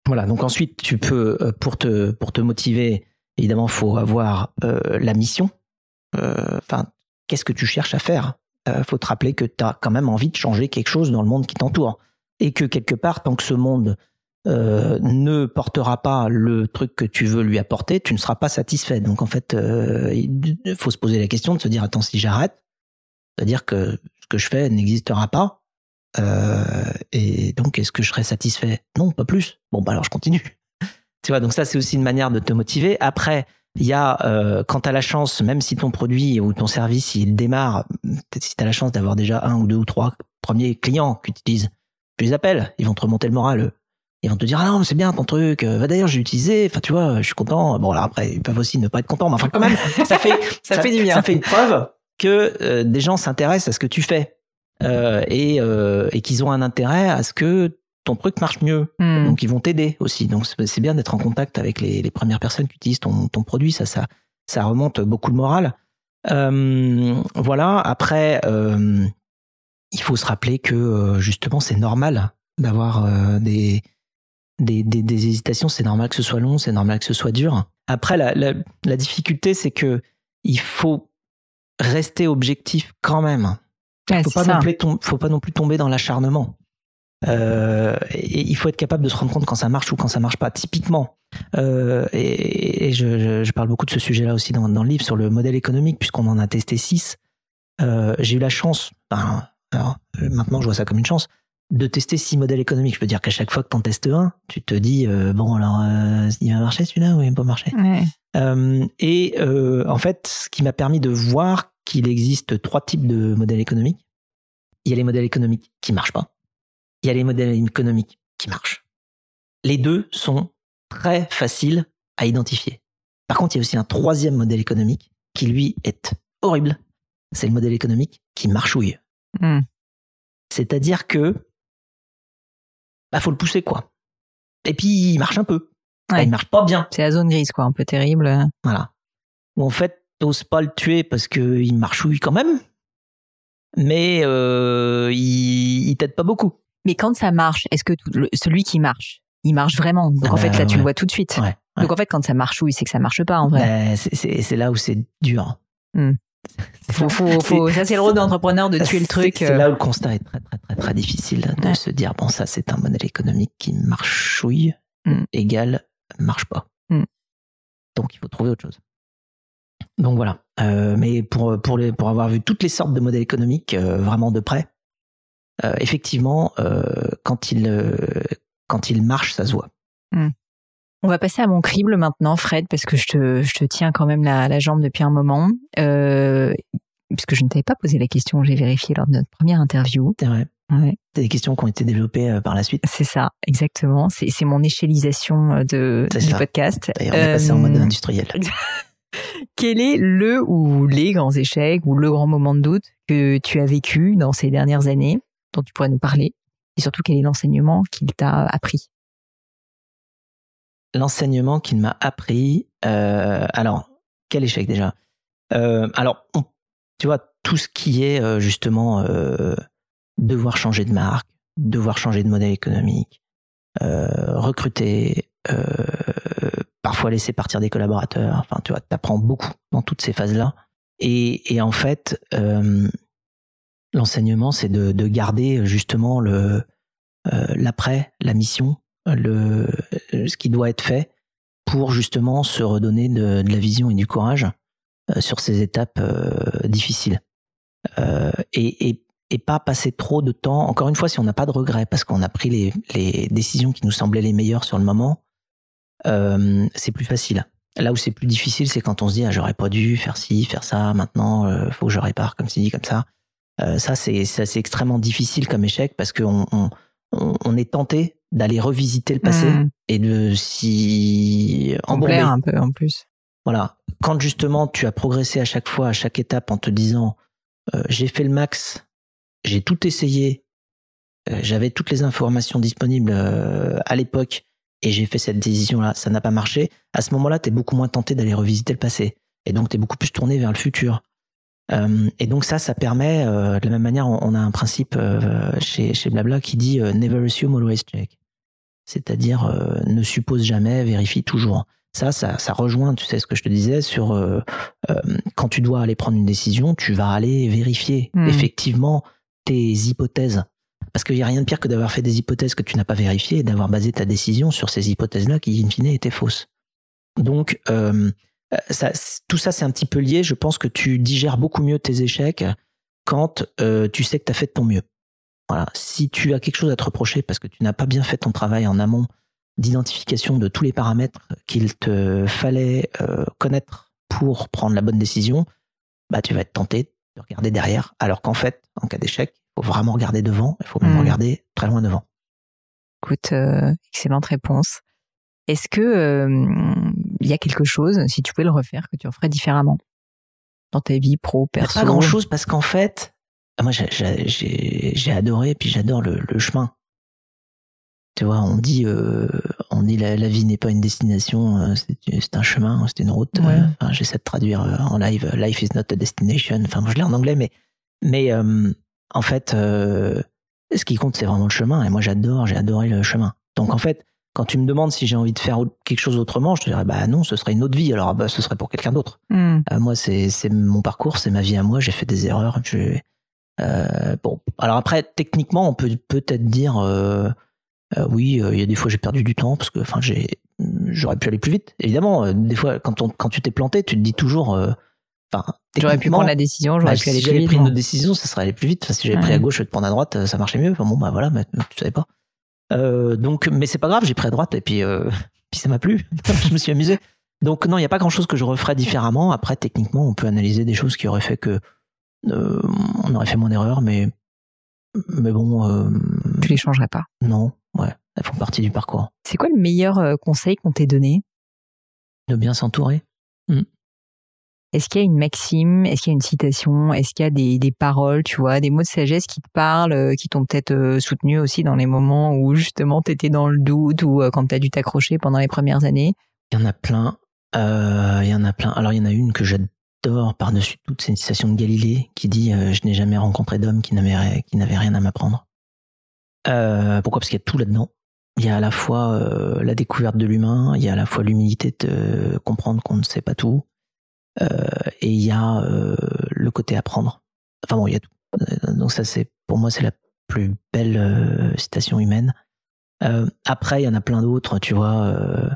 Voilà. Donc ensuite, tu peux pour te pour te motiver Évidemment, faut avoir euh, la mission. Euh, enfin, qu'est-ce que tu cherches à faire? Euh, Faut te rappeler que tu as quand même envie de changer quelque chose dans le monde qui t'entoure. Et que quelque part, tant que ce monde euh, ne portera pas le truc que tu veux lui apporter, tu ne seras pas satisfait. Donc en fait, il faut se poser la question de se dire, attends, si j'arrête, c'est-à-dire que ce que je fais n'existera pas. Et donc, est-ce que je serai satisfait? Non, pas plus. Bon, bah alors je continue. Tu vois, donc ça c'est aussi une manière de te motiver. Après, il y a euh, quand tu as la chance, même si ton produit ou ton service il démarre, si tu as la chance d'avoir déjà un ou deux ou trois premiers clients qui utilisent, tu les appelles, ils vont te remonter le moral. Ils vont te dire ah non c'est bien ton truc. Bah, d'ailleurs j'ai utilisé. Enfin tu vois je suis content. Bon là après ils peuvent aussi ne pas être contents, mais enfin quand même ça fait ça, fait du bien. Ça fait une preuve que euh, des gens s'intéressent à ce que tu fais euh, et, euh, et qu'ils ont un intérêt à ce que ton truc marche mieux. Hmm. Donc ils vont t'aider aussi. Donc c'est bien d'être en contact avec les, les, premières personnes qui utilisent ton, ton produit. Ça, ça, ça remonte beaucoup le moral. Euh, voilà. Après, il faut se rappeler que justement c'est normal d'avoir des, des, des, des, hésitations. C'est normal que ce soit long. C'est normal que ce soit dur. Après, la, la, la difficulté, c'est que il faut rester objectif quand même. Il faut, pas non plus faut pas non plus tomber dans l'acharnement. Euh, et il faut être capable de se rendre compte quand ça marche ou quand ça marche pas. Typiquement, euh, et, et je, je, parle beaucoup de ce sujet-là aussi dans, dans, le livre sur le modèle économique, puisqu'on en a testé six. Euh, J'ai eu la chance, ben, alors, maintenant je vois ça comme une chance, de tester six modèles économiques. Je peux dire qu'à chaque fois que tu en testes un, tu te dis euh, bon alors euh, il va marcher celui-là ou il va pas marcher? Ouais. Euh, et en fait, ce qui m'a permis de voir qu'il existe trois types de modèles économiques. Il y a les modèles économiques qui marchent pas il y a les modèles économiques qui marchent. Les deux sont très faciles à identifier. Par contre, il y a aussi un troisième modèle économique qui, lui, est horrible. C'est le modèle économique qui marchouille. Hmm. C'est-à-dire que, bah, faut le pousser, quoi. Et puis, il marche un peu. Ouais. il marche pas bien. C'est la zone grise, quoi, un peu terrible. Voilà. Ou en fait, t'oses pas le tuer parce qu'il marchouille quand même, mais euh, il, il t'aide pas beaucoup. Mais quand ça marche, est-ce que celui qui marche, il marche vraiment? Donc en fait, là, tu le vois tout de suite. Ouais, Donc en fait, quand ça marche, oui, c'est que ça marche pas en vrai. Ben, c'est là où c'est dur. Hmm. Faut, faut, faut, ça, c'est le rôle d'entrepreneur de tuer le truc. C'est là où le constat est très, très, très, très difficile de se dire bon, ça, c'est un modèle économique qui marchouille, mm. égal, marche pas. Mm. Donc, il faut trouver autre chose. Donc voilà. Euh, mais pour, pour, les, pour avoir vu toutes les sortes de modèles économiques euh, vraiment de près, euh, effectivement, quand, il, quand il marche, ça se voit. Mm. On va passer à mon crible maintenant, Fred, parce que je te, je te tiens quand même la, la jambe depuis un moment. Puisque je ne t'avais pas posé la question, j'ai vérifié lors de notre première interview. C'est vrai. Ouais. C'est des questions qui ont été développées par la suite. C'est ça, exactement. C'est, mon échélisation de, du podcast. D'ailleurs, on est passé en mode industriel. Quel est le ou les grands échecs ou le grand moment de doute que tu as vécu dans ces dernières années, dont tu pourrais nous parler Et surtout, quel est l'enseignement qu'il t'a appris? L'enseignement qu'il m'a appris. Euh, alors, quel échec déjà? Euh, Alors, tu vois, tout ce qui est euh, justement devoir changer de marque, devoir changer de modèle économique, recruter, parfois laisser partir des collaborateurs. Enfin, tu vois, t'apprends beaucoup dans toutes ces phases-là. Et, et, en fait, l'enseignement, c'est de, de, garder justement le l'après, la mission, le, ce qui doit être fait pour justement se redonner de, la vision et du courage euh, sur ces étapes euh, difficiles. Euh, et, et, et, pas passer trop de temps, encore une fois, si on n'a pas de regrets, parce qu'on a pris les, les, décisions qui nous semblaient les meilleures sur le moment, c'est plus facile. Là où c'est plus difficile, c'est quand on se dit ah, j'aurais pas dû faire ci, faire ça, maintenant euh, faut que je répare comme ci, comme ça. Euh, ça c'est c'est extrêmement difficile comme échec parce qu'on on, on, est tenté d'aller revisiter le passé hmm. et de s'y embomber un peu en plus. Voilà. Quand justement tu as progressé à chaque fois, à chaque étape en te disant euh, j'ai fait le max, j'ai tout essayé, euh, j'avais toutes les informations disponibles euh, à l'époque et j'ai fait cette décision-là, ça n'a pas marché, à ce moment-là, tu es beaucoup moins tenté d'aller revisiter le passé. Et donc, tu es beaucoup plus tourné vers le futur. Euh, et donc ça, ça permet, euh, de la même manière, on, a un principe euh, chez, chez Blabla qui dit never assume, always check. C'est-à-dire ne suppose jamais, vérifie toujours. Ça, ça, ça rejoint, tu sais ce que je te disais, sur quand tu dois aller prendre une décision, tu vas aller vérifier hmm. effectivement tes hypothèses. Parce qu'il n'y a rien de pire que d'avoir fait des hypothèses que tu n'as pas vérifiées et d'avoir basé ta décision sur ces hypothèses-là qui, in fine, étaient fausses. Donc, euh, ça, tout ça, c'est un petit peu lié. Je pense que tu digères beaucoup mieux tes échecs quand euh, tu sais que tu as fait de ton mieux. Voilà. Si tu as quelque chose à te reprocher parce que tu n'as pas bien fait ton travail en amont d'identification de tous les paramètres qu'il te fallait euh, connaître pour prendre la bonne décision, bah tu vas être tenté de regarder derrière. Alors qu'en fait, en cas d'échec, faut vraiment regarder devant. Il faut même mmh. regarder très loin devant. Écoute, excellente réponse. Est-ce que il y a quelque chose, si tu pouvais le refaire, que tu en ferais différemment dans ta vie pro, perso? Pas grand chose parce qu'en fait, ah, moi j'ai adoré, puis j'adore le, chemin. Tu vois, on dit, euh, on dit la, vie n'est pas une destination, euh, c'est un chemin, c'est une route. Euh, j'essaie de traduire en live, life is not a destination. Enfin, moi je l'ai en anglais, mais mais en fait, ce qui compte c'est vraiment le chemin. Et moi j'adore, j'ai adoré le chemin. Donc en fait, quand tu me demandes si j'ai envie de faire quelque chose autrement, je te dirais bah non, ce serait une autre vie. Alors bah, ce serait pour quelqu'un d'autre. Hmm. Euh, moi, c'est mon parcours, c'est ma vie à moi. J'ai fait des erreurs. Euh, bon, alors après, techniquement, on peut peut-être dire euh, euh oui, il y a des fois j'ai perdu du temps parce que enfin j'aurais pu aller plus vite. Évidemment, des fois quand on, quand tu t'es planté, tu te dis toujours. Enfin, j'aurais pu prendre la décision, j'aurais bah, pu aller si j'avais pris une autre décision, ça serait aller plus vite. Enfin, si j'avais pris à gauche, je vais te prendre à droite, ça marchait mieux. Enfin, bon, bah voilà, mais tu savais pas. Euh, donc, mais c'est pas grave, j'ai pris à droite et puis, euh, puis ça m'a plu. je me suis amusé. Donc non, il n'y a pas grand chose que je referais différemment. Après, techniquement, on peut analyser des choses qui auraient fait que euh, on aurait fait moins d'erreurs, mais mais bon. Tu les changerais pas Non, ouais, elles font partie du parcours. C'est quoi le meilleur conseil qu'on t'ait donné? De bien s'entourer. Hmm. Est-ce qu'il y a une maxime? Est-ce qu'il y a une citation? Est-ce qu'il y a des, paroles, tu vois, des mots de sagesse qui te parlent, euh, qui t'ont peut-être euh, soutenu aussi dans les moments où justement tu étais dans le doute ou euh, quand tu as dû t'accrocher pendant les premières années? Il y en a plein. Il y en a plein. Alors il y en a une que j'adore par-dessus toutes, c'est une citation de Galilée qui dit Je n'ai jamais rencontré d'homme qui n'avait rien à m'apprendre. pourquoi? Parce qu'il y a tout là-dedans. il y a à la fois la découverte de l'humain, il y a à la fois l'humilité de comprendre qu'on ne sait pas tout, et il y a euh, le côté apprendre. Enfin bon, il y a tout. Euh, donc ça, c'est pour moi, c'est la plus belle euh, citation humaine. Euh, après, il y en a plein d'autres, tu vois. Euh,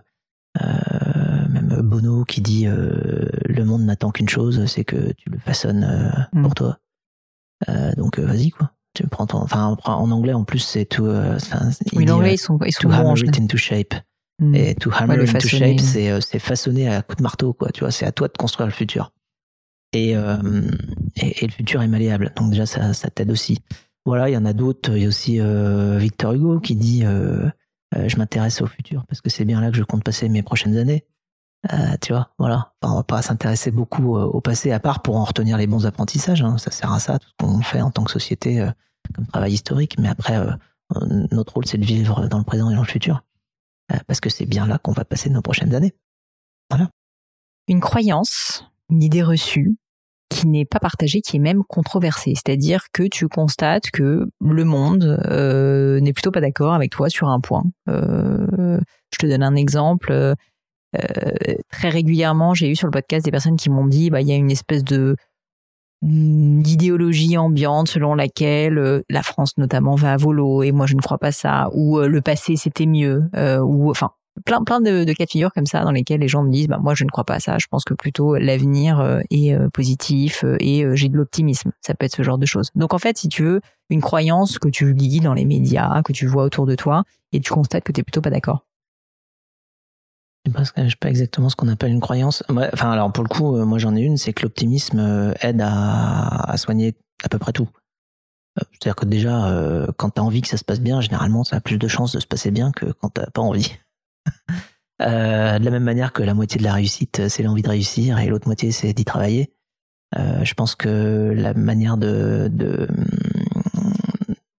même Bono qui dit le monde n'attend qu'une chose, c'est que tu le façonnes Mm. pour toi. donc vas-y quoi. Tu prends ton, enfin en anglais en plus c'est to, enfin, il Oui, l'anglais, euh, ils sont, ils sont to bons en hammer général. it into shape. Mm. Et to hammer Ouais, into shape, c'est euh, c'est façonner à coups de marteau, quoi. Tu vois, c'est à toi de construire le futur. Et, euh, et, et le futur est malléable. Donc déjà, ça, ça t'aide aussi. Voilà, il y en a d'autres. Il y a aussi euh, Victor Hugo qui dit euh, Je m'intéresse au futur parce que c'est bien là que je compte passer mes prochaines années. Tu vois, voilà. Enfin, on va pas s'intéresser beaucoup au passé, à part pour en retenir les bons apprentissages. hein. Ça sert à ça, tout ce qu'on fait en tant que société comme travail historique. Mais après, notre rôle, c'est de vivre dans le présent et dans le futur. Euh, parce que c'est bien là qu'on va passer nos prochaines années. une croyance, une idée reçue qui n'est pas partagée, qui est même controversée. C'est-à-dire que tu constates que le monde euh, n'est plutôt pas d'accord avec toi sur un point. Euh, je te donne un exemple. Très régulièrement, j'ai eu sur le podcast des personnes qui m'ont dit, bah, il y a une espèce de d'idéologie ambiante selon laquelle euh, la France notamment va à volo et moi je ne crois pas ça ou euh, le passé c'était mieux euh, ou enfin plein plein de, de cas de figure comme ça dans lesquels les gens me disent bah moi je ne crois pas ça. Je pense que plutôt l'avenir euh, est euh, positif euh, et euh, j'ai de l'optimisme. Ça peut être ce genre de choses. Donc en fait si tu veux une croyance que tu lis dans les médias que tu vois autour de toi et tu constates que tu es plutôt pas d'accord Je je sais pas exactement ce qu'on appelle une croyance. Enfin, alors pour le coup, euh, moi j'en ai une, c'est que l'optimisme euh, aide à, soigner à peu près tout. Euh, C'est-à-dire que déjà, quand t'as envie que ça se passe bien, généralement, ça a plus de chances de se passer bien que quand t'as pas envie. De la même manière que la moitié de la réussite, c'est l'envie de réussir, et l'autre moitié, c'est d'y travailler. Je pense que la manière de, de,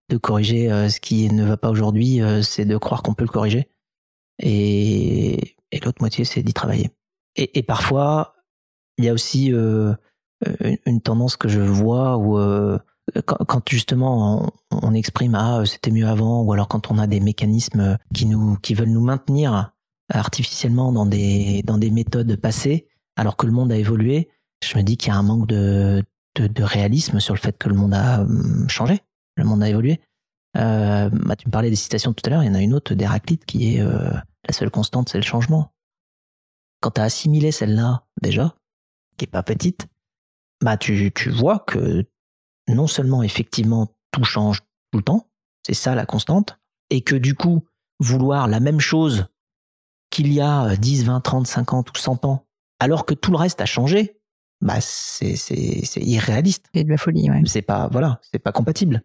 de corriger ce qui ne va pas aujourd'hui, c'est de croire qu'on peut le corriger. Et, et l'autre moitié, c'est d'y travailler. Et, parfois, il y a aussi euh, une, une tendance que je vois où euh, quand, justement on, exprime ah c'était mieux avant, ou alors quand on a des mécanismes qui nous qui veulent nous maintenir artificiellement dans des dans des méthodes passées, alors que le monde a évolué, je me dis qu'il y a un manque de, de de réalisme sur le fait que le monde a hum, changé, le monde a évolué. Euh, bah, tu me parlais des citations tout à l'heure, il y en a une autre d'Héraclite qui est euh, la seule constante, c'est le changement. Quand tu as assimilé celle-là, déjà, qui est pas petite, bah tu, tu vois que non seulement effectivement tout change tout le temps, c'est ça la constante, et que du coup, vouloir la même chose qu'il y a 10, 20, 30, 50 ou 100 ans, alors que tout le reste a changé, bah c'est c'est- c'est irréaliste c'est de la folie ouais. c'est pas voilà c'est pas compatible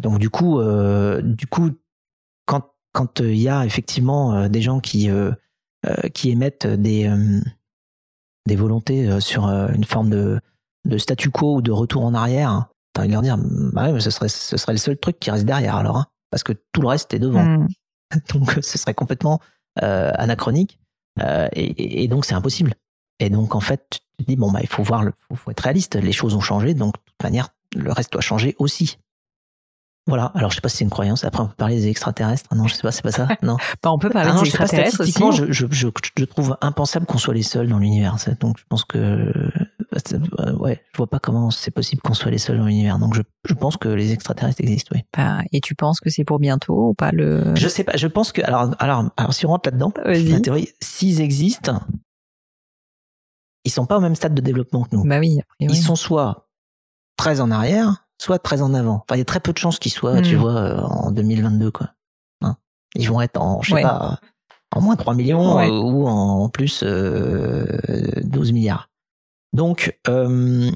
donc du coup euh, du coup quand quand il y a effectivement euh, des gens qui euh, euh, qui émettent des euh, des volontés euh, sur euh, une forme de de statu quo ou de retour en arrière t'as envie de leur dire bah ouais, mais ce serait ce serait le seul truc qui reste derrière alors hein, parce que tout le reste est devant Mm. donc ce serait complètement euh, anachronique euh, et, et- et donc c'est impossible. Et donc en fait, tu te dis bon bah il faut voir, le, faut, faut être réaliste. Les choses ont changé, donc de toute manière le reste doit changer aussi. Voilà. Alors je sais pas si c'est une croyance. Après on peut parler des extraterrestres. Non, je sais pas, c'est pas ça. Non. Bah, on peut parler Ah non, des sais pas, extraterrestres aussi je, je, je, trouve impensable qu'on soit les seuls dans l'univers. Donc je pense que euh, ouais, je vois pas comment c'est possible qu'on soit les seuls dans l'univers. Donc je, je pense que les extraterrestres existent. Oui. Bah, et tu penses que c'est pour bientôt ou pas le Je sais pas. Je pense que alors alors alors si on rentre là-dedans, Vas-y. la théorie, s'ils existent, ils sont pas au même stade de développement que nous. bah oui. Ils sont soit très en arrière, soit très en avant. Enfin, il y a très peu de chances qu'ils soient, tu vois, euh, en 2022 quoi. Hein ils vont être en, je sais Ouais. pas, en moins 3 millions Ouais. euh, ou en, plus euh, 12 milliards. Donc euh,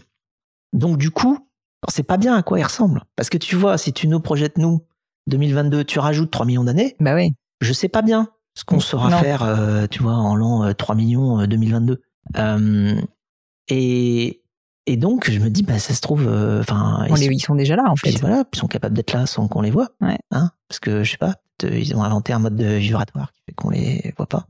donc du coup, on sait pas bien à quoi ils ressemblent parce que tu vois, si tu nous projettes nous 2022, tu rajoutes 3 millions d'années, bah oui je sais pas bien ce qu'on saura Non. faire, euh, tu vois, en l'an euh, 3 millions euh, 2022. Euh, et, et donc, je me dis, bah, ça se trouve, euh, enfin, On ils, ils sont déjà là en fait voilà, ils sont capables d'être là sans qu'on les voit. Ouais. Hein, parce que, je sais pas, euh, ils ont inventé un mode de vibratoire qui fait qu'on les voit pas.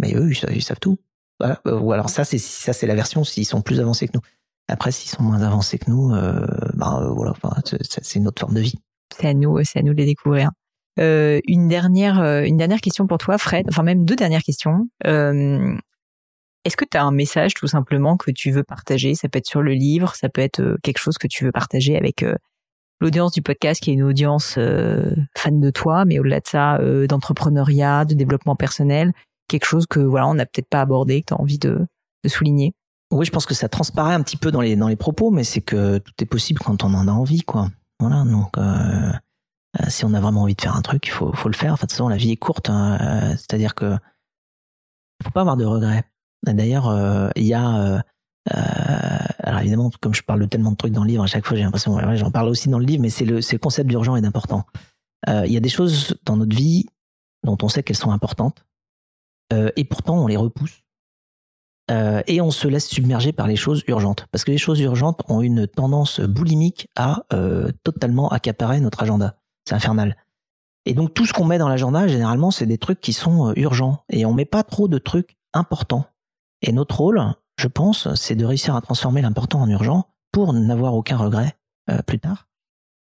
Mais eux, ils savent, ils savent tout. Voilà. Euh, Ou alors, ça, c'est, ça, c'est la version s'ils sont plus avancés que nous. Après, s'ils sont moins avancés que nous, euh, bah, euh, voilà, c'est, une autre forme de vie. c'est à nous c'est à nous de les découvrir Euh, une dernière, euh, une dernière question pour toi, Fred. Enfin, même deux dernières questions. Euh, est-ce que tu as un message tout simplement que tu veux partager? Ça peut être sur le livre, ça peut être quelque chose que tu veux partager avec l'audience du podcast qui est une audience fan de toi, mais au-delà de ça, d'entrepreneuriat, de développement personnel, quelque chose que voilà, on n'a peut-être pas abordé, que tu as envie de, souligner? Oui, je pense que ça transparaît un petit peu dans les propos, mais c'est que tout est possible quand on en a envie, quoi. Voilà, donc euh, euh, si on a vraiment envie de faire un truc, il faut le faire. Enfin, de toute façon, la vie est courte, hein, euh, c'est-à-dire que faut pas avoir de regrets. D'ailleurs, il y a alors évidemment, comme je parle de tellement de trucs dans le livre, à chaque fois j'ai l'impression, ouais, j'en parle aussi dans le livre, mais c'est le, le concept d'urgent et d'important. Il y a des choses dans notre vie dont on sait qu'elles sont importantes, et pourtant on les repousse euh, et on se laisse submerger par les choses urgentes. Parce que les choses urgentes ont une tendance boulimique à euh, totalement accaparer notre agenda. C'est infernal. Et donc tout ce qu'on met dans l'agenda, généralement, c'est des trucs qui sont euh, urgents. Et on met pas trop de trucs importants. Et notre rôle, je pense, c'est de réussir à transformer l'important en urgent pour n'avoir aucun regret plus tard.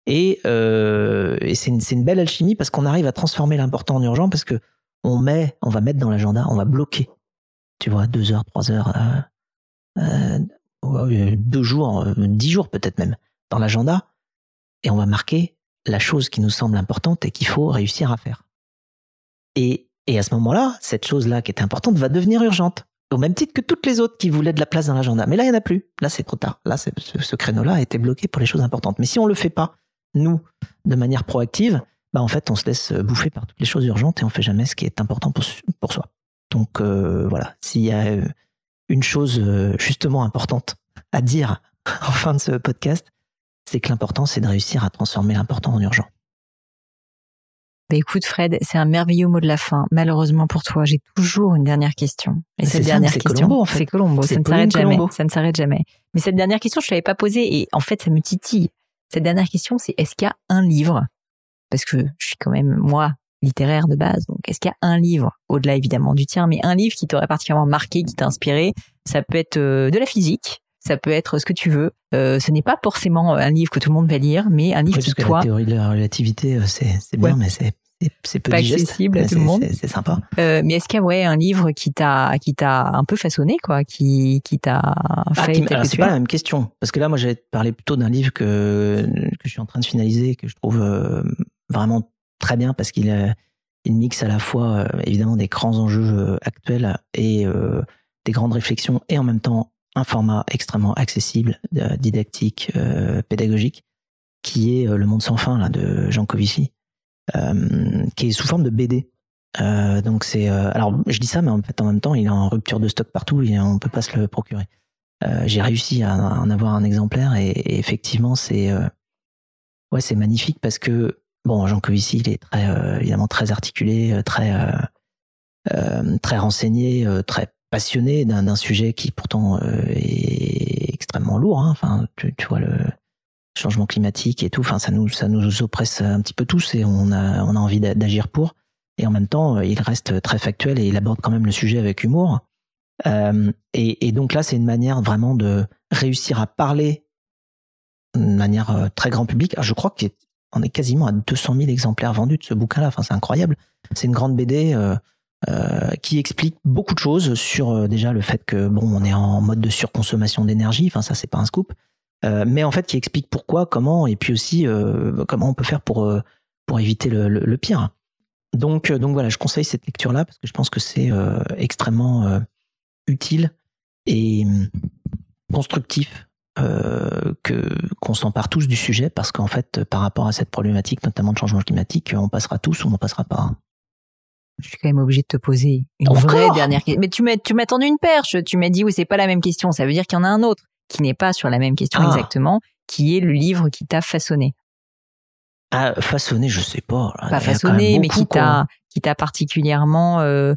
Et, et c'est une, belle alchimie parce qu'on arrive à transformer l'important en urgent parce que on met, on va mettre dans l'agenda, on va bloquer tu vois, deux heures, trois heures, euh, euh, deux jours, euh, dix jours peut-être même, dans l'agenda, et on va marquer la chose qui nous semble importante et qu'il faut réussir à faire. Et, à ce moment-là, cette chose-là qui était importante va devenir urgente, au même titre que toutes les autres qui voulaient de la place dans l'agenda. Mais là, il n'y en a plus. Là, c'est trop tard. Là, ce, créneau-là a été bloqué pour les choses importantes. Mais si on le fait pas, nous, de manière proactive, bah en fait, on se laisse bouffer par toutes les choses urgentes et on fait jamais ce qui est important pour, pour soi. Donc euh, voilà, s'il y a euh, une chose euh, justement importante à dire en fin de ce podcast, c'est que l'important, c'est de réussir à transformer l'important en urgent. Bah écoute Fred, c'est un merveilleux mot de la fin. Malheureusement pour toi, j'ai toujours une dernière question. Et cette dernière question, Colombo, en fait. c'est Colombo. Ça ne s'arrête jamais. Ça ne s'arrête jamais. Mais cette dernière question, je l'avais pas posée et en fait, ça me titille. Cette dernière question, c'est est-ce qu'il y a un livre? Parce que je suis quand même moi littéraire de base. Donc, est-ce qu'il y a un livre, au-delà évidemment du tien, mais un livre qui t'aurait particulièrement marqué, qui t'a inspiré Ça peut être euh, de la physique, ça peut être ce que tu veux. Euh, ce n'est pas forcément un livre que tout le monde va lire, mais un livre qui toi. La théorie de la relativité, euh, c'est bien, mais c'est c'est peu pas accessible à tout le monde. C'est sympa. Euh, mais est-ce qu'il y a ouais un livre qui t'a qui t'a un peu façonné quoi, qui qui t'a ah, fait C'est pas la même question parce que là moi j'allais parler plutôt d'un livre que que je suis en train de finaliser que je trouve vraiment très bien parce qu'il euh, il mixe à la fois euh, évidemment des grands enjeux euh, actuels et des grandes réflexions et en même temps un format extrêmement accessible, didactique, pédagogique, qui est Le Monde sans fin là de Jean Covici, qui est sous forme de BD. donc c'est alors je dis ça, mais en fait en même temps il est en rupture de stock partout et on peut pas se le procurer. J'ai réussi à en avoir un exemplaire et, et effectivement c'est ouais c'est magnifique parce que Bon, Jean Covici, il est très, euh, évidemment très articulé, euh, très, euh, très renseigné, très passionné d'un sujet qui pourtant est extrêmement lourd. Hein. Enfin, tu, vois le changement climatique et tout. Enfin, ça nous, ça nous oppresse un petit peu tous et on a, on a envie d'agir pour. Et en même temps, il reste très factuel et il aborde quand même le sujet avec humour. et, et, donc là, c'est une manière vraiment de réussir à parler de manière très grand public. je crois qu'il on est quasiment à 200 000 exemplaires vendus de ce bouquin-là. Enfin, c'est incroyable. C'est une grande BD euh, euh, qui explique beaucoup de choses sur euh, déjà le fait que bon, on est en mode de surconsommation d'énergie. Enfin, ça, c'est pas un scoop. mais en fait, qui explique pourquoi, comment, et puis aussi comment on peut faire pour pour éviter le, pire. Donc, donc voilà, je conseille cette lecture-là parce que je pense que c'est extrêmement utile et hum, constructif euh, que qu'on s'empare tous du sujet parce qu'en fait, par rapport à cette problématique, notamment de changement climatique, on passera tous ou on passera pas. Je suis quand même obligé de te poser une vraie dernière question. Mais tu m'as tu m'as tendu une perche. Tu m'as dit oui, c'est pas la même question. Ça veut dire qu'il y en a un autre qui n'est pas sur la même question ah. exactement, qui est le livre qui t'a façonné. Ah, façonné, je sais pas. pas façonné, mais qui t'a qui t'a particulièrement euh,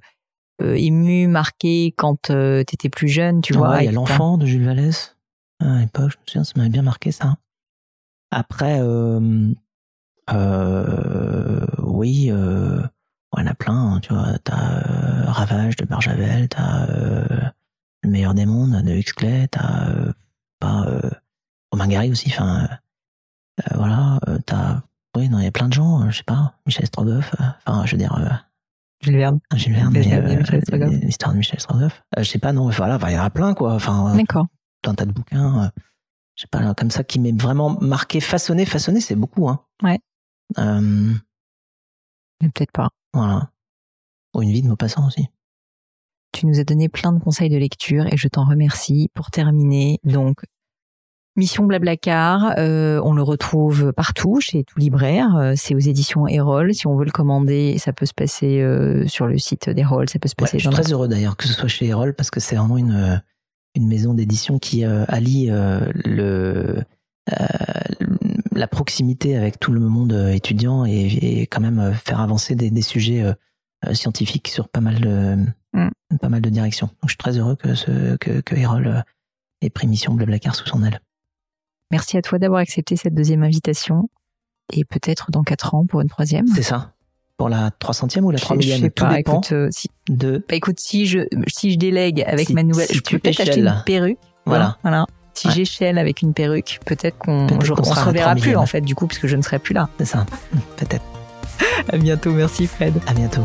euh, ému, marqué quand euh, tu étais plus jeune, tu vois. Il y a l'enfant de Jules Vallès à l'époque, je me souviens, ça m'avait bien marqué ça. Après, oui, il y en a plein, hein, tu vois. T'as euh, Ravage de Barjavel, t'as euh, Le meilleur des mondes de Huxley, t'as euh, pas Romain Gary aussi, enfin voilà, t'as Oui, non, il y a plein de gens, je sais pas, Michel Strogoff, enfin, je veux dire. Jules Verne. Ah, Jules Verne, l'histoire de Michel Strogoff. je sais pas, non, voilà, il y en a plein, quoi. Enfin, D'accord. un tas de bouquins je sais pas, comme ça, qui m'est vraiment marqué, façonné, façonné, c'est beaucoup. Hein. Ouais. Euh... Mais peut-être pas. Voilà. Ou une vie de Maupassant aussi. Tu nous as donné plein de conseils de lecture et je t'en remercie. Pour terminer, donc, Mission Blablacar, euh, on le retrouve partout, chez tout libraire. Euh, c'est aux éditions Erol. Si on veut le commander, ça peut se passer euh, sur le site d'Erol. Ça peut se passer. je suis très heureux d'ailleurs que ce soit chez Erol parce que c'est vraiment une une maison d'édition qui euh, allie euh, le euh, la proximité avec tout le monde étudiant et, quand même faire avancer des, sujets scientifiques sur pas mal de mm. pas mal de directions. Donc je suis très heureux que ce que, que Erol ait pris mission Blablacar sous son aile. Merci à toi d'avoir accepté cette deuxième invitation et peut-être dans quatre ans pour une troisième. C'est ça pour la 300e ou la 3 millième Je sais pas, écoute, euh, si, de... Bah, écoute, si je, si je délègue avec ma nouvelle, je peux peut-être acheter une perruque. Voilà. voilà. Si j'échelle avec une perruque, peut-être qu'on peut se reverra plus en fait, du coup, puisque je ne serai plus là. C'est ça, peut-être. à bientôt, merci Fred. À bientôt.